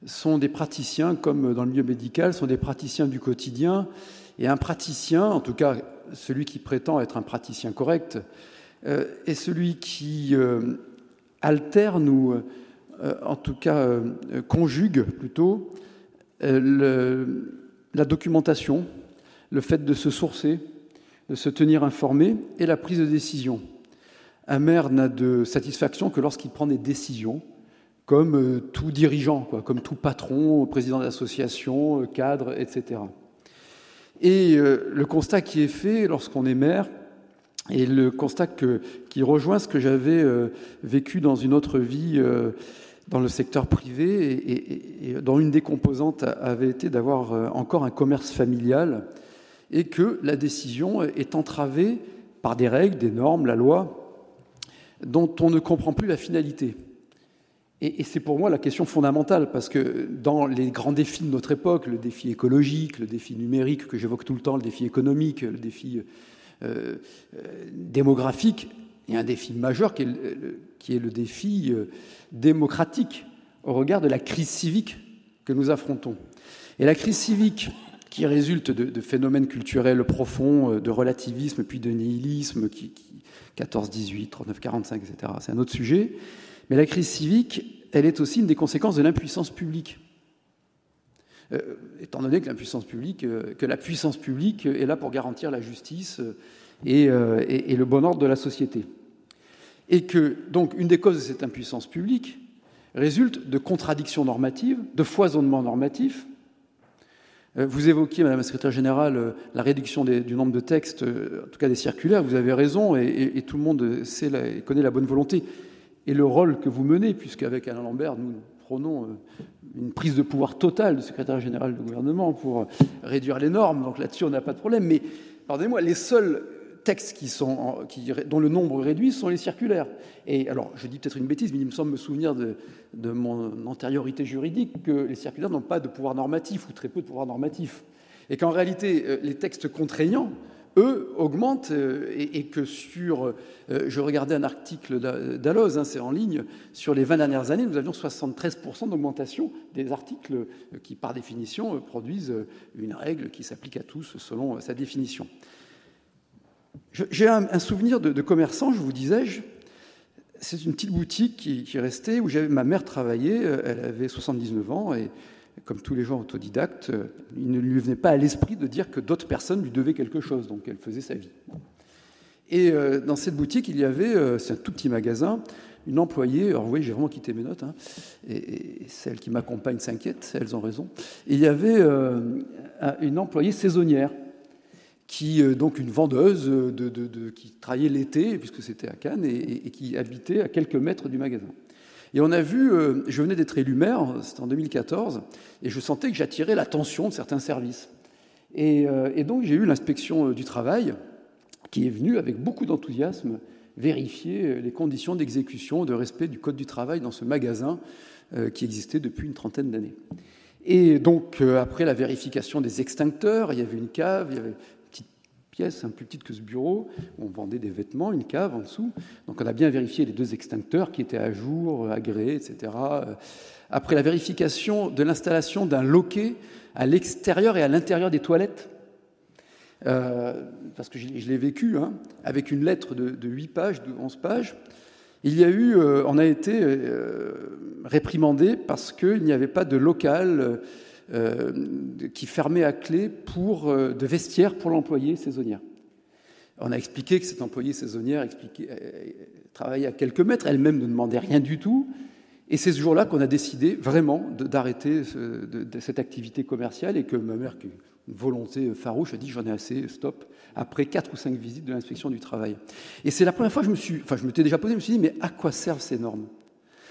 Sont des praticiens, comme dans le milieu médical, sont des praticiens du quotidien. Et un praticien, en tout cas celui qui prétend être un praticien correct, est celui qui alterne ou euh, en tout cas euh, conjugue plutôt euh, la documentation, le fait de se sourcer, de se tenir informé et la prise de décision. Un maire n'a de satisfaction que lorsqu'il prend des décisions, comme tout dirigeant, comme tout patron, président d'association, cadre, etc. Et le constat qui est fait lorsqu'on est maire, et le constat qui rejoint ce que j'avais vécu dans une autre vie dans le secteur privé et, dont une des composantes avait été d'avoir euh, encore un commerce familial et que la décision est entravée par des règles, des normes, la loi, dont on ne comprend plus la finalité. Et, c'est pour moi la question fondamentale, parce que dans les grands défis de notre époque, le défi écologique, le défi numérique que j'évoque tout le temps, le défi économique, le défi euh, euh, démographique, il y a un défi majeur qui est le, défi euh, démocratique au regard de la crise civique que nous affrontons. Et la crise civique qui résulte de, phénomènes culturels profonds, euh, de relativisme puis de nihilisme, qui, 14-18, 39-45, etc., c'est un autre sujet. Mais la crise civique, elle est aussi une des conséquences de l'impuissance publique. Euh, étant donné que l'impuissance publique, que la puissance publique est là pour garantir la justice et, le bon ordre de la société. Et que, donc, une des causes de cette impuissance publique résulte de contradictions normatives, de foisonnement normatif. Euh, vous évoquiez, Madame la Secrétaire Générale, euh, la réduction du nombre de textes, euh, en tout cas des circulaires. Vous avez raison, et, tout le monde sait connaît la bonne volonté et le rôle que vous menez, puisqu'avec Alain Lambert, nous prenons une prise de pouvoir totale du secrétaire général du gouvernement pour réduire les normes. Donc là-dessus, on n'a pas de problème. Mais, pardonnez-moi, les seuls textes dont le nombre réduit sont les circulaires. Et alors, je dis peut-être une bêtise, mais il me semble me souvenir de, de mon antériorité juridique que les circulaires n'ont pas de pouvoir normatif ou très peu de pouvoir normatif. Et qu'en réalité, euh, les textes contraignants, eux, augmentent euh, et, que sur. Euh, je regardais un article d'Alloz, hein, c'est en ligne, sur les 20 dernières années, nous avions 73% d'augmentation des articles qui, par définition, produisent une règle qui s'applique à tous selon sa définition. J'ai un, souvenir de, commerçant, je vous disais-je. C'est une petite boutique qui, est restée où ma mère travaillait. Euh, elle avait 79 ans et, comme tous les gens autodidactes, euh, il ne lui venait pas à l'esprit de dire que d'autres personnes lui devaient quelque chose. Donc elle faisait sa vie. Et euh, dans cette boutique, il y avait, c'est un tout petit magasin, une employée, alors vous voyez, j'ai vraiment quitté mes notes, hein, et, celles qui m'accompagnent s'inquiètent, elles ont raison. Il y avait une employée saisonnière qui euh, donc une vendeuse euh, de, qui travaillait l'été, puisque c'était à Cannes, et, qui habitait à quelques mètres du magasin. Et on a vu, euh, je venais d'être élu maire, c'était en 2014, et je sentais que j'attirais l'attention de certains services. Et, donc j'ai eu l'inspection du travail, qui est venue avec beaucoup d'enthousiasme vérifier les conditions d'exécution, de respect du Code du travail dans ce magasin qui existait depuis une trentaine d'années. Et donc, après la vérification des extincteurs, il y avait une cave, il y avait pièce un plus petite que ce bureau. On vendait des vêtements, une cave en dessous. Donc on a bien vérifié les deux extincteurs qui étaient à jour, agréés, etc. Après la vérification de l'installation d'un loquet à l'extérieur et à l'intérieur des toilettes, euh, parce que je, l'ai vécu, hein, avec une lettre de, 8 pages, de 11 pages, il y a eu, euh, on a été euh, réprimandé parce qu'il n'y avait pas de local euh, qui fermait à clé pour, euh, de vestiaire pour l'employé saisonnière. On a expliqué que cette employée saisonnière euh, travaillait à quelques mètres, elle-même ne demandait rien du tout. Et c'est ce jour-là qu'on a décidé vraiment d'arrêter cette activité commerciale et que ma mère, qui une volonté farouche, a dit j'en ai assez, stop, après quatre ou cinq visites de l'inspection du travail. Et c'est la première fois que je me suis, enfin je m'étais déjà posé, je me suis dit mais à quoi servent ces normes?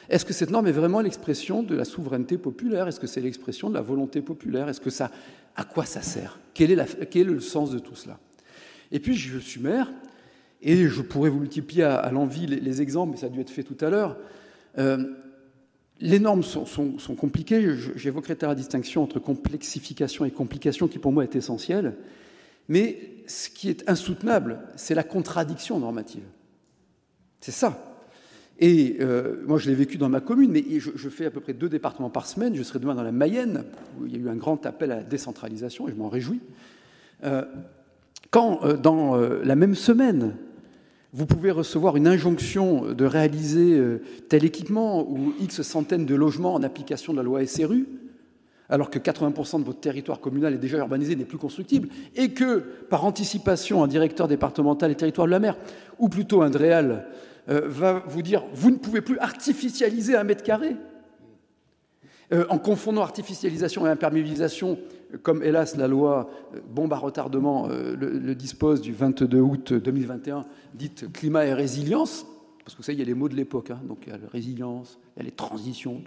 Est-ce que cette norme est vraiment l'expression de la souveraineté populaire? Est-ce que c'est l'expression de la volonté populaire? Est-ce que ça, à quoi ça sert? Quel est, le sens de tout cela? Et puis je suis maire, et je pourrais vous multiplier à, l'envie les, exemples, mais ça a dû être fait tout à l'heure. Euh, les normes sont, sont compliquées. J'évoquerai la distinction entre complexification et complication, qui pour moi est essentielle. Mais ce qui est insoutenable, c'est la contradiction normative. C'est ça et euh, moi, je l'ai vécu dans ma commune, mais je, fais à peu près deux départements par semaine. Je serai demain dans la Mayenne, où il y a eu un grand appel à la décentralisation, et je m'en réjouis. Euh, quand, euh, dans la même semaine, vous pouvez recevoir une injonction de réaliser tel équipement ou X centaines de logements en application de la loi SRU, alors que 80% de votre territoire communal est déjà urbanisé, n'est plus constructible, et que, par anticipation, un directeur départemental et territoire de la mer, ou plutôt un DREAL, euh, va vous dire vous ne pouvez plus artificialiser un mètre carré. Euh, en confondant artificialisation et imperméabilisation, comme hélas la loi euh, bombe à retardement le, dispose du 22 août 2021, dite climat et résilience, parce que vous savez, il y a les mots de l'époque, hein, donc il y a la résilience, il y a les transitions,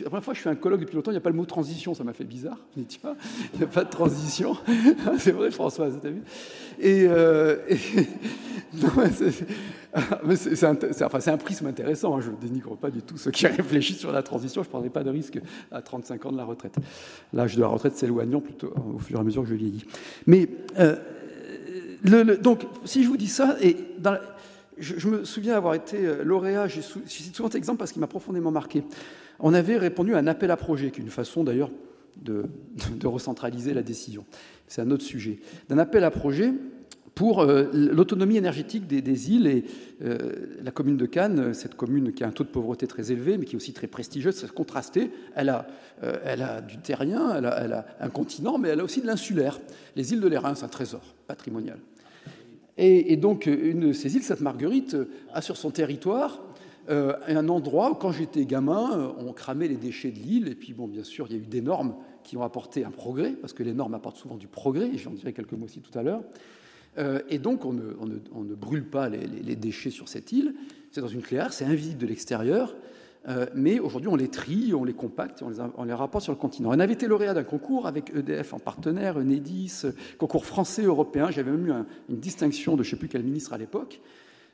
la première fois que je fais un colloque depuis longtemps, il n'y a pas le mot transition, ça m'a fait bizarre. Je me dis, il n'y a pas de transition. c'est vrai, Françoise, t'as vu Et, c'est un, prisme intéressant. Hein, je ne dénigre pas du tout ceux qui réfléchissent sur la transition. Je ne prendrai pas de risque à 35 ans de la retraite. L'âge de la retraite s'éloignant plutôt au fur et à mesure que je vieillis. Mais euh, donc, si je vous dis ça, et je, me souviens avoir été euh, lauréat, je cite souvent cet exemple parce qu'il m'a profondément marqué on avait répondu à un appel à projet, qui est une façon d'ailleurs de, recentraliser la décision. C'est un autre sujet. D'un appel à projet pour euh, l'autonomie énergétique des, îles et euh, la commune de Cannes, cette commune qui a un taux de pauvreté très élevé, mais qui est aussi très prestigieuse, c'est contrasté. Elle a, euh, elle a du terrien, elle a, un continent, mais elle a aussi de l'insulaire. Les îles de l'Airain, c'est un trésor patrimonial. Et, donc, une ces îles, Sainte-Marguerite, a sur son territoire euh, un endroit où, quand j'étais gamin, euh, on cramait les déchets de l'île. Et puis, bon, bien sûr, il y a eu des normes qui ont apporté un progrès, parce que les normes apportent souvent du progrès, et j'en dirai quelques mots aussi tout à l'heure. Euh, et donc, on ne, brûle pas les, déchets sur cette île. C'est dans une clairière, c'est invisible de l'extérieur. Mais aujourd'hui, on les trie, on les compacte, on les, rapporte sur le continent. On avait été lauréat d'un concours avec EDF en partenaire, Enedis, concours français, européen. J'avais même eu une distinction de je ne sais plus quel ministre à l'époque.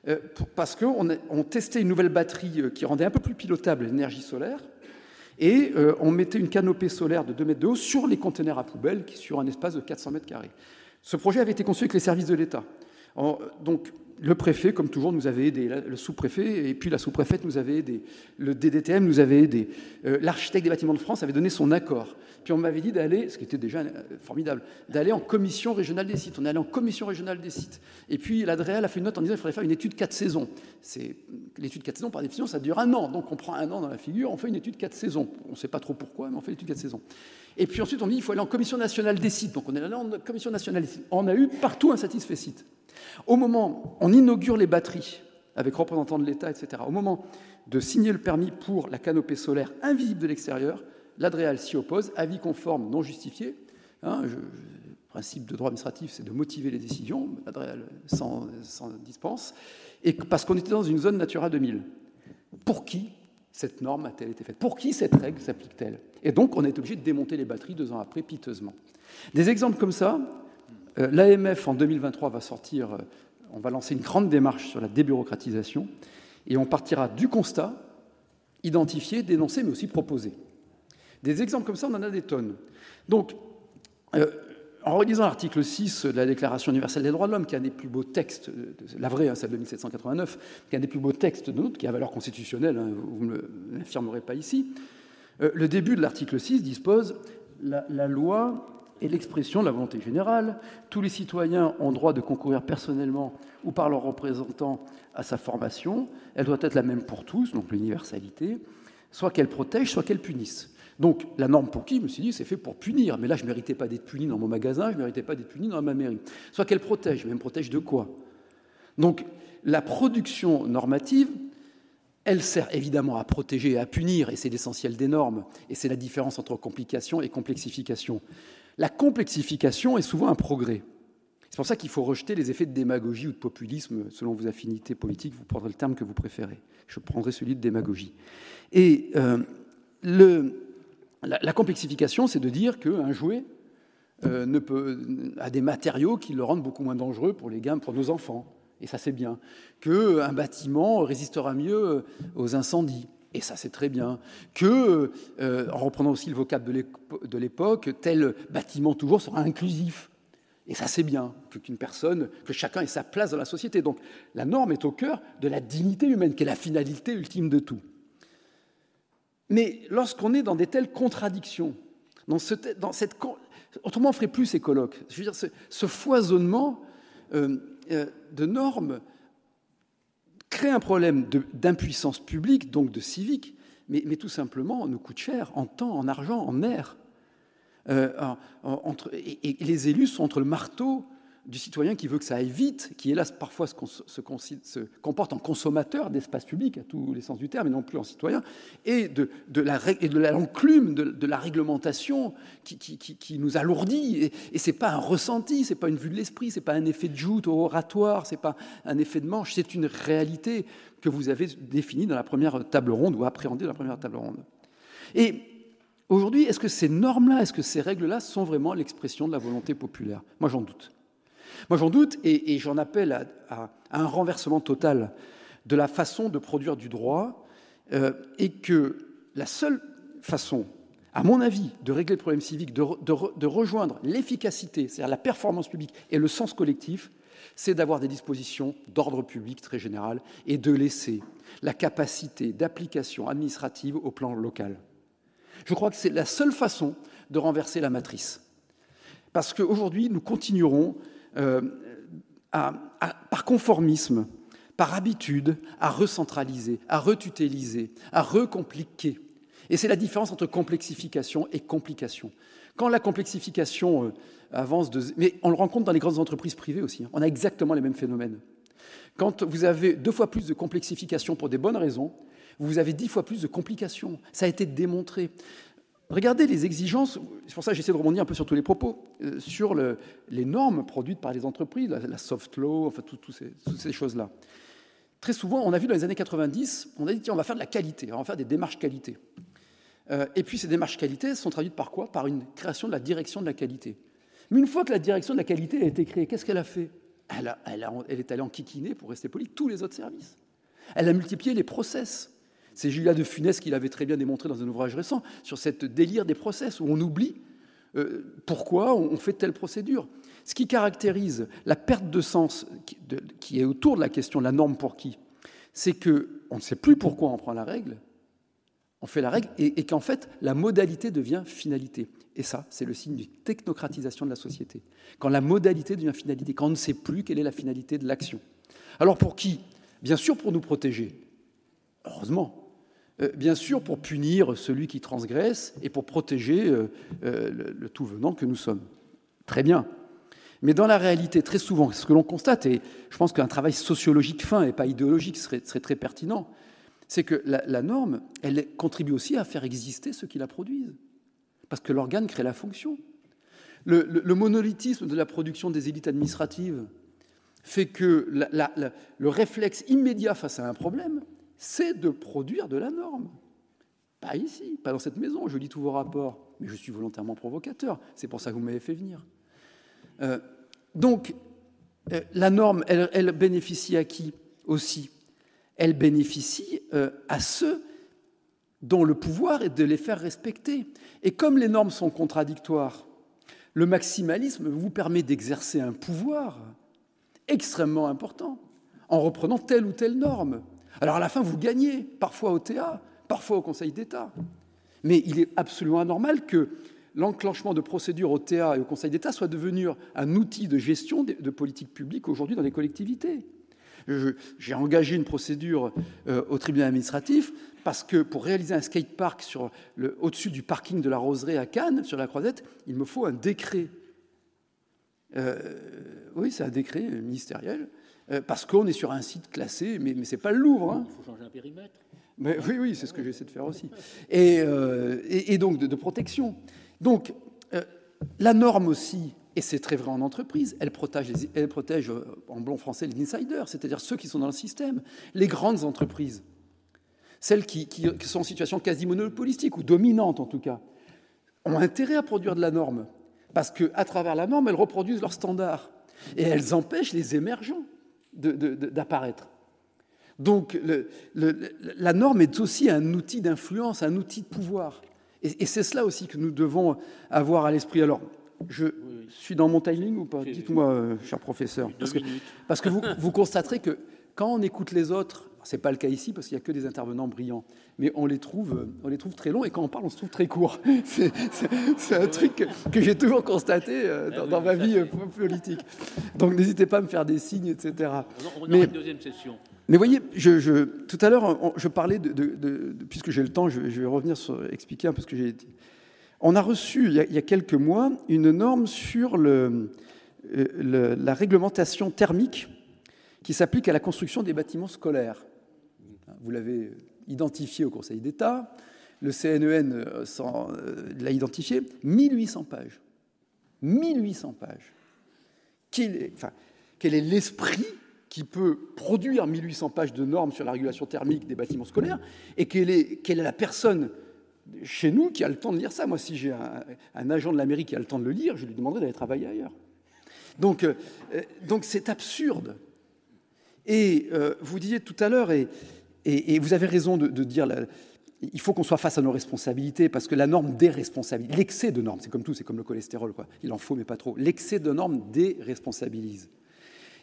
Euh, parce qu'on on testait une nouvelle batterie euh, qui rendait un peu plus pilotable l'énergie solaire, et euh, on mettait une canopée solaire de 2 mètres de haut sur les conteneurs à poubelle, sur un espace de 400 mètres carrés. Ce projet avait été conçu avec les services de l'État. Donc, le préfet, comme toujours, nous avait aidé, le sous-préfet, et puis la sous-préfète nous avait aidé, le DDTM nous avait aidé, l'architecte des bâtiments de France avait donné son accord. Puis on m'avait dit d'aller, ce qui était déjà euh, formidable, d'aller en commission régionale des sites. On est allé en commission régionale des sites. Et puis l'ADREAL a fait une note en disant qu'il faudrait faire une étude 4 saisons. L'étude 4 saisons, par définition, ça dure un an. Donc on prend un an dans la figure, on fait une étude 4 saisons. On ne sait pas trop pourquoi, mais on fait l'étude 4 saisons. Et puis ensuite, on dit qu'il faut aller en commission nationale des sites. Donc on est allé en commission nationale des sites. On a eu partout un satisfait site. Au moment, on inaugure les batteries avec représentants de l'État, etc. Au moment de signer le permis pour la canopée solaire invisible de l'extérieur, L'Adréal s'y oppose, avis conforme non justifié. Hein, le principe de droit administratif, c'est de motiver les décisions. L'Adréal s'en dispense. Et parce qu'on était dans une zone Natura 2000. Pour qui cette norme a-t-elle été faite? Pour qui cette règle s'applique-t-elle? Et donc, on est obligé de démonter les batteries deux ans après, piteusement. Des exemples comme ça, l'AMF en 2023 va sortir on va lancer une grande démarche sur la débureaucratisation et on partira du constat, identifier, dénoncer, mais aussi proposer. Des exemples comme ça, on en a des tonnes. Donc, euh, en relisant l'article 6 de la Déclaration universelle des droits de l'homme, qui est un des plus beaux textes, la vraie, hein, celle de 1789, qui est un des plus beaux textes de notre, qui a valeur constitutionnelle, hein, vous ne l'affirmerez pas ici, euh, le début de l'article 6 dispose la loi est l'expression de la volonté générale. Tous les citoyens ont droit de concourir personnellement ou par leurs représentants à sa formation. Elle doit être la même pour tous, donc l'universalité, soit qu'elle protège, soit qu'elle punisse. Donc la norme pour qui, je me suis dit, c'est fait pour punir. Mais là, je ne méritais pas d'être puni dans mon magasin, je ne méritais pas d'être puni dans ma mairie. Soit qu'elle protège, mais elle me protège de quoi? Donc la production normative, elle sert évidemment à protéger et à punir, et c'est l'essentiel des normes, et c'est la différence entre complication et complexification. La complexification est souvent un progrès. C'est pour ça qu'il faut rejeter les effets de démagogie ou de populisme selon vos affinités politiques. Vous prendrez le terme que vous préférez. Je prendrai celui de démagogie. Et euh, la, complexification, c'est de dire qu'un jouet euh, ne peut, a des matériaux qui le rendent beaucoup moins dangereux pour les gamins, pour nos enfants. Et ça, c'est bien. Qu'un bâtiment résistera mieux aux incendies et ça c'est très bien, que, euh, en reprenant aussi le vocable de l'époque, tel bâtiment toujours sera inclusif. Et ça c'est bien, personne, que chacun ait sa place dans la société. Donc la norme est au cœur de la dignité humaine, qui est la finalité ultime de tout. Mais lorsqu'on est dans des telles contradictions, dans, ce, cette, autrement on ne ferait plus ces colloques. Je veux dire, ce, foisonnement euh, euh, de normes crée un problème d'impuissance publique, donc de civique, mais, tout simplement nous coûte cher en temps, en argent, en nerfs. Euh, et, les élus sont entre le marteau du citoyen qui veut que ça aille vite, qui hélas parfois se, comporte en consommateur d'espace public à tous les sens du terme, et non plus en citoyen, et de, la, de l'enclume de, la réglementation qui, nous alourdit. Et, et c'est pas un ressenti, c'est pas une vue de l'esprit, c'est pas un effet de joute oratoire, c'est pas un effet de manche, c'est une réalité que vous avez définie dans la première table ronde ou appréhendée dans la première table ronde. Et aujourd'hui, est-ce que ces normes-là, est-ce que ces règles-là sont vraiment l'expression de la volonté populaire? Moi, j'en doute. Moi, j'en doute et, j'en appelle à, un renversement total de la façon de produire du droit euh, et que la seule façon, à mon avis, de régler le problème civique, de, rejoindre l'efficacité, c'est-à-dire la performance publique et le sens collectif, c'est d'avoir des dispositions d'ordre public très général et de laisser la capacité d'application administrative au plan local. Je crois que c'est la seule façon de renverser la matrice. Parce qu'aujourd'hui, nous continuerons euh, par conformisme, par habitude, à recentraliser, à retuteliser, à recompliquer. Et c'est la différence entre complexification et complication. Quand la complexification euh, avance. Mais on le rencontre dans les grandes entreprises privées aussi. Hein. On a exactement les mêmes phénomènes. Quand vous avez deux fois plus de complexification pour des bonnes raisons, vous avez dix fois plus de complications. Ça a été démontré. Regardez les exigences, c'est pour ça que j'essaie de rebondir un peu sur tous les propos, euh, sur les normes produites par les entreprises, la, soft law, enfin toutes ces, choses-là. Très souvent, on a vu dans les années 90, on a dit tiens, on va faire de la qualité, on va faire des démarches qualité. Euh, et puis ces démarches qualité sont traduites par quoi? Par une création de la direction de la qualité. Mais une fois que la direction de la qualité a été créée, qu'est-ce qu'elle a fait? Elle, est allée en kikiner, pour rester poli, tous les autres services. Elle a multiplié les process. C'est Julia de Funès qui l'avait très bien démontré dans un ouvrage récent sur cette délire des process où on oublie euh, pourquoi on fait telle procédure. Ce qui caractérise la perte de sens qui est autour de la question de la norme pour qui, c'est que on ne sait plus pourquoi on prend la règle, on fait la règle et, qu'en fait la modalité devient finalité. Et ça, c'est le signe d'une technocratisation de la société. Quand la modalité devient finalité, quand on ne sait plus quelle est la finalité de l'action. Alors pour qui? Bien sûr pour nous protéger. Heureusement, bien sûr pour punir celui qui transgresse et pour protéger euh, euh, le, tout venant que nous sommes. Très bien. Mais dans la réalité, très souvent, ce que l'on constate, et je pense qu'un travail sociologique fin et pas idéologique serait, très pertinent, c'est que la, norme, elle contribue aussi à faire exister ceux qui la produisent. Parce que l'organe crée la fonction. Le, monolithisme de la production des élites administratives fait que le réflexe immédiat face à un problème, c'est de produire de la norme. Pas ici, pas dans cette maison, je lis tous vos rapports, mais je suis volontairement provocateur, c'est pour ça que vous m'avez fait venir. Euh, donc, euh, la norme, elle, bénéficie à qui aussi? Elle bénéficie euh, à ceux dont le pouvoir est de les faire respecter. Et comme les normes sont contradictoires, le maximalisme vous permet d'exercer un pouvoir extrêmement important en reprenant telle ou telle norme. Alors à la fin, vous gagnez, parfois au TA, parfois au Conseil d'État. Mais il est absolument anormal que l'enclenchement de procédures au TA et au Conseil d'État soit devenu un outil de gestion de politique publique aujourd'hui dans les collectivités. J'ai engagé une procédure euh, au tribunal administratif parce que pour réaliser un skatepark au-dessus du parking de la Roseraie à Cannes, sur la Croisette, il me faut un décret. Euh, oui, c'est un décret ministériel, parce qu'on est sur un site classé, mais, mais ce n'est pas le Louvre. Hein. Il faut changer un périmètre. Mais, oui, oui, c'est ce que j'essaie de faire aussi. Et, et, donc de protection. Donc, euh, la norme aussi, et c'est très vrai en entreprise, elle protège, elle protège euh, en bon français les insiders, c'est-à-dire ceux qui sont dans le système, les grandes entreprises, celles qui, sont en situation quasi monopolistique ou dominante en tout cas, ont intérêt à produire de la norme, parce qu'à travers la norme, elles reproduisent leurs standards, et elles empêchent les émergents d'apparaître. Donc la norme est aussi un outil d'influence, un outil de pouvoir. Et, c'est cela aussi que nous devons avoir à l'esprit. Alors, je suis dans mon timing ou pas? Dites-moi, euh, cher professeur. Parce que, parce que, vous, vous constaterez que quand on écoute les autres, ce n'est pas le cas ici parce qu'il n'y a que des intervenants brillants, mais on les, trouve, euh, on les trouve très longs et quand on parle, on se trouve très court. C'est un truc que, j'ai toujours constaté euh, dans, dans, ma vie politique. Donc n'hésitez pas à me faire des signes, etc. On, mais, une deuxième session. Mais voyez, je, tout à l'heure, je parlais de, puisque j'ai le temps, je, vais revenir sur expliquer un peu ce que j'ai dit. On a reçu il y a, quelques mois une norme sur le, euh, la réglementation thermique qui s'applique à la construction des bâtiments scolaires. Vous l'avez identifié au Conseil d'État, le CNEN e euh, euh, l'a identifié, 1800 pages. 1800 pages. Quel enfin, quel est l'esprit qui peut produire 1800 pages de normes sur la régulation thermique des bâtiments scolaires, et quelle est, est la personne chez nous qui a le temps de lire ça? Moi, si j'ai un, agent de la mairie qui a le temps de le lire, je lui demanderai d'aller travailler ailleurs. Donc, euh, donc c'est absurde. Et vous disiez tout à l'heure, et, et, vous avez raison de, dire, il faut qu'on soit face à nos responsabilités, parce que la norme déresponsabilise. L'excès de normes, c'est comme tout, c'est comme le cholestérol, quoi. il en faut, mais pas trop. L'excès de normes déresponsabilise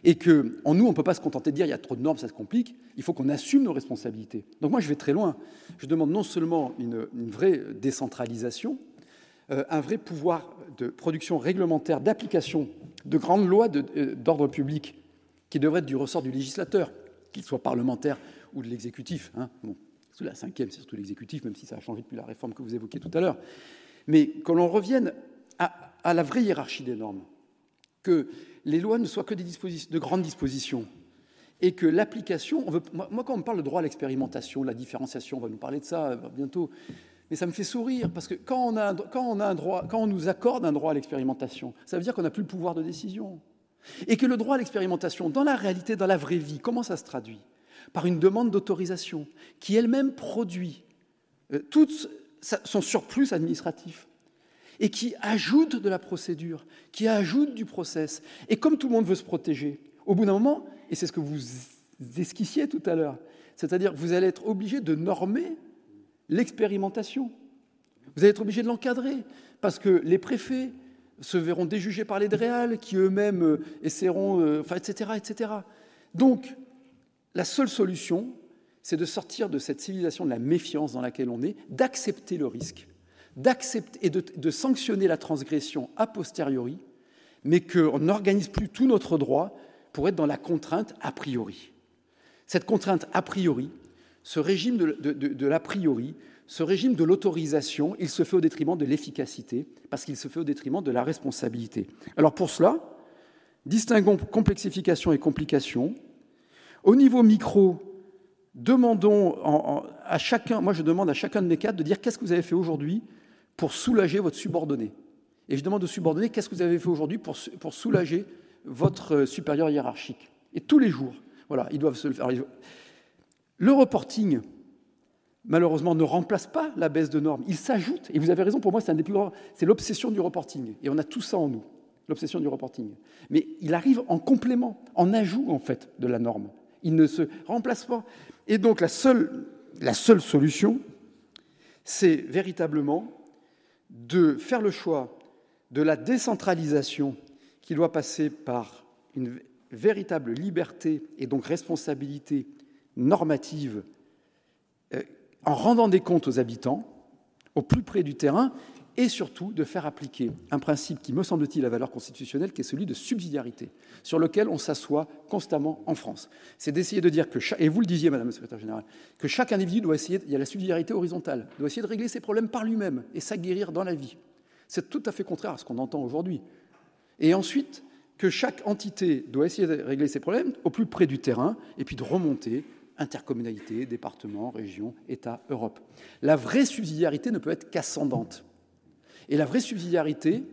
et que nous, on ne peut pas se contenter de dire il y a trop de normes, ça se complique, il faut qu'on assume nos responsabilités. Donc moi, je vais très loin. Je demande non seulement une, vraie décentralisation, euh, un vrai pouvoir de production réglementaire, d'application de grandes lois euh, d'ordre public qui devraient être du ressort du législateur, qu'il soit parlementaire ou de l'exécutif. Hein. Bon, la cinquième, c'est surtout l'exécutif, même si ça a changé depuis la réforme que vous évoquiez tout à l'heure. Mais que l'on revienne à, la vraie hiérarchie des normes, que les lois ne soient que des de grandes dispositions et que l'application, moi, quand on me parle de droit à l'expérimentation, la différenciation, on va nous parler de ça euh, bientôt, mais ça me fait sourire parce que quand on, a, quand on a un droit, quand on nous accorde un droit à l'expérimentation, ça veut dire qu'on n'a plus le pouvoir de décision. Et que le droit à l'expérimentation, dans la réalité, dans la vraie vie, comment ça se traduit? Par une demande d'autorisation qui elle-même produit euh, tout son surplus administratif et qui ajoute de la procédure, qui ajoute du process. Et comme tout le monde veut se protéger, au bout d'un moment, et c'est ce que vous esquissiez tout à l'heure, c'est-à-dire que vous allez être obligé de normer l'expérimentation. Vous allez être obligé de l'encadrer, parce que les préfets se verront déjugés par les DREAL, qui eux-mêmes euh, essaieront, euh, enfin, etc., etc. Donc, la seule solution, c'est de sortir de cette civilisation de la méfiance dans laquelle on est, d'accepter le risque, d'accepter et de, sanctionner la transgression a posteriori, mais qu'on n'organise plus tout notre droit pour être dans la contrainte a priori. Cette contrainte a priori, ce régime de, de l'a priori, ce régime de l'autorisation, il se fait au détriment de l'efficacité, parce qu'il se fait au détriment de la responsabilité. Alors pour cela, distinguons complexification et complication. Au niveau micro, demandons à chacun, moi je demande à chacun de mes cadres de dire qu'est-ce que vous avez fait aujourd'hui pour soulager votre subordonné. Et je demande au subordonné qu'est-ce que vous avez fait aujourd'hui pour, pour, soulager votre euh, supérieur hiérarchique. Et tous les jours, voilà, ils doivent se le faire. Le reporting, malheureusement, ne remplace pas la baisse de normes. Il s'ajoute. Et vous avez raison, pour moi, c'est un des plus grands. C'est l'obsession du reporting. Et on a tout ça en nous. l'obsession du reporting. Mais il arrive en complément, en ajout en fait de la norme. Il ne se remplace pas. Et donc la seule, la seule solution, c'est véritablement de faire le choix de la décentralisation qui doit passer par une véritable liberté et donc responsabilité normative euh, en rendant des comptes aux habitants, au plus près du terrain, et surtout de faire appliquer un principe qui, me semble-t-il, a valeur constitutionnelle, qui est celui de subsidiarité, sur lequel on s'assoit constamment en France. C'est d'essayer de dire que, chaque, et vous le disiez, Madame la Secrétaire Générale, que chaque individu doit essayer, il y a la subsidiarité horizontale, doit essayer de régler ses problèmes par lui-même et s'aguerrir dans la vie. C'est tout à fait contraire à ce qu'on entend aujourd'hui. Et ensuite, que chaque entité doit essayer de régler ses problèmes au plus près du terrain et puis de remonter intercommunalité, département, région, État, Europe. La vraie subsidiarité ne peut être qu'ascendante. Et la vraie subsidiarité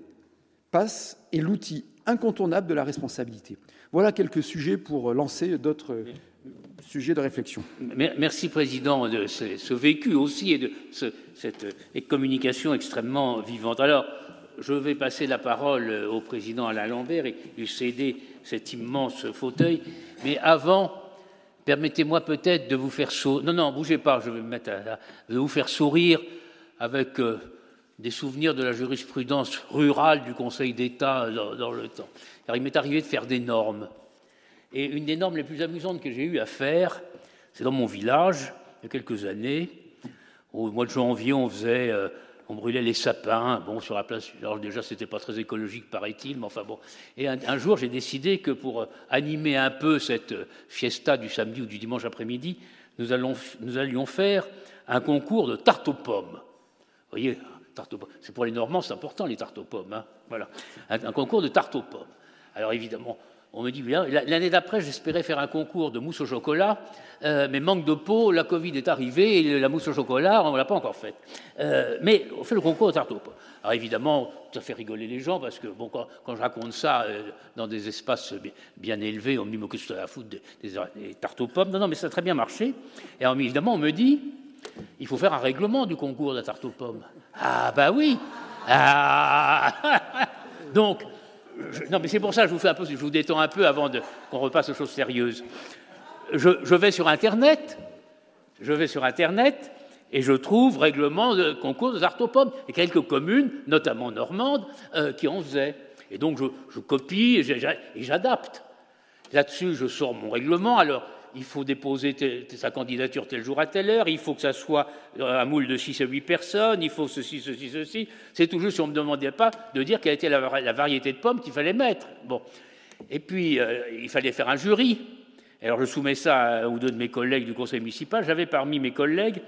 passe est l'outil incontournable de la responsabilité. Voilà quelques sujets pour lancer d'autres sujets de réflexion. Merci, Président, de ce, vécu aussi et de cette communication extrêmement vivante. Alors, je vais passer la parole au Président Alain Lambert et lui céder cet immense fauteuil. Mais avant, permettez-moi peut-être de vous faire sourire. Non, non, bougez pas, je vais me mettre à, de vous faire sourire avec euh, des souvenirs de la jurisprudence rurale du Conseil d'État dans, le temps. Car il m'est arrivé de faire des normes. Et une des normes les plus amusantes que j'ai eu à faire, c'est dans mon village, il y a quelques années. Au mois de janvier, on faisait, euh, on brûlait les sapins, bon, sur la place. Alors déjà, c'était pas très écologique, paraît-il, mais enfin bon. Et un, jour, j'ai décidé que pour animer un peu cette fiesta du samedi ou du dimanche après-midi, nous, nous allions faire un concours de tarte aux pommes. Vous voyez, c'est pour les Normands, c'est important les tartes aux pommes. Hein. voilà, un, concours de tarte aux pommes. Alors évidemment, on me dit. L'année d'après, j'espérais faire un concours de mousse au chocolat, euh, mais manque de peau, la Covid est arrivée et la mousse au chocolat, on ne l'a pas encore faite. Euh, mais on fait le concours de tarte aux pommes. Alors évidemment, ça fait rigoler les gens parce que bon, quand, je raconte ça euh, dans des espaces bien, élevés, on me dit mais que ça foutre des, des, tartes aux pommes Non, non, mais ça a très bien marché. Et évidemment, on me dit il faut faire un règlement du concours de la tarte aux pommes. Ah, bah oui ah. Donc, non, mais c'est pour ça que je vous fais un peu, je vous détends un peu avant qu'on repasse aux choses sérieuses. Je, vais sur Internet, je vais sur Internet et je trouve règlement de concours de tarte aux pommes. Et quelques communes, notamment normandes, euh, qui en faisaient. Et donc, je, je copie et j'adapte. Là-dessus, je sors mon règlement. Alors, il faut déposer sa candidature tel jour à telle heure, il faut que ça soit un moule de 6 à 8 personnes, il faut ceci, ceci, ceci. C'est toujours si on ne me demandait pas de dire quelle était la, variété de pommes qu'il fallait mettre. Bon. Et puis, euh, il fallait faire un jury. Alors, je soumets ça à ou deux de mes collègues du conseil municipal. J'avais parmi mes collègues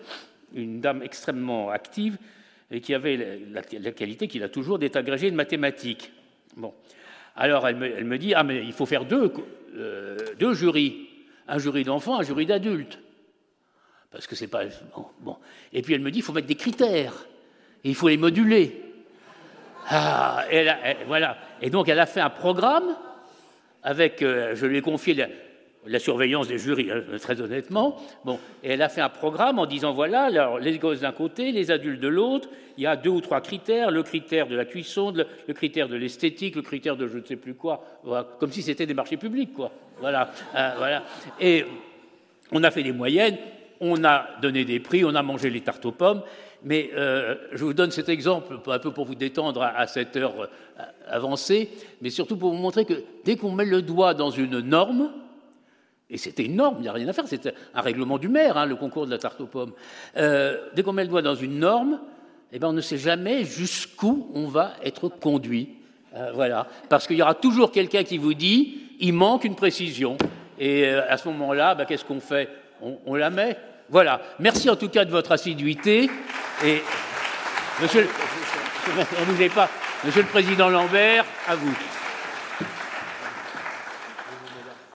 une dame extrêmement active et qui avait la, qualité qu'il a toujours d'être agrégée de mathématiques. Alors, elle me, dit, ah, mais il faut faire deux, euh, deux jurys un jury d'enfants, un jury d'adultes. Parce que c'est pas. Bon, Et puis elle me dit il faut mettre des critères. Il faut les moduler. Ah, et voilà. Et donc elle a fait un programme avec. Euh, je lui ai confié surveillance des jurys, hein, très honnêtement. Bon, et elle a fait un programme en disant voilà, alors, les gosses d'un côté, les adultes de l'autre. Il y a deux ou trois critères le critère de la cuisson, le, critère de l'esthétique, le critère de je ne sais plus quoi. comme si c'était des marchés publics, quoi. Voilà, euh, voilà. Et on a fait des moyennes, on a donné des prix, on a mangé les tartes aux pommes. Mais euh, je vous donne cet exemple un peu pour vous détendre à, cette heure euh, avancée, mais surtout pour vous montrer que dès qu'on met le doigt dans une norme, et c'était une norme, il n'y a rien à faire, c'est un règlement du maire, hein, le concours de la tarte aux pommes. dès qu'on met le doigt dans une norme, eh ben, on ne sait jamais jusqu'où on va être conduit. voilà, parce qu'il y aura toujours quelqu'un qui vous dit il manque une précision. Et euh, à ce moment-là, bah, qu'est-ce qu'on fait? On, la met. Voilà. Merci en tout cas de votre assiduité. Et monsieur, pas, monsieur le Président Lambert, à vous.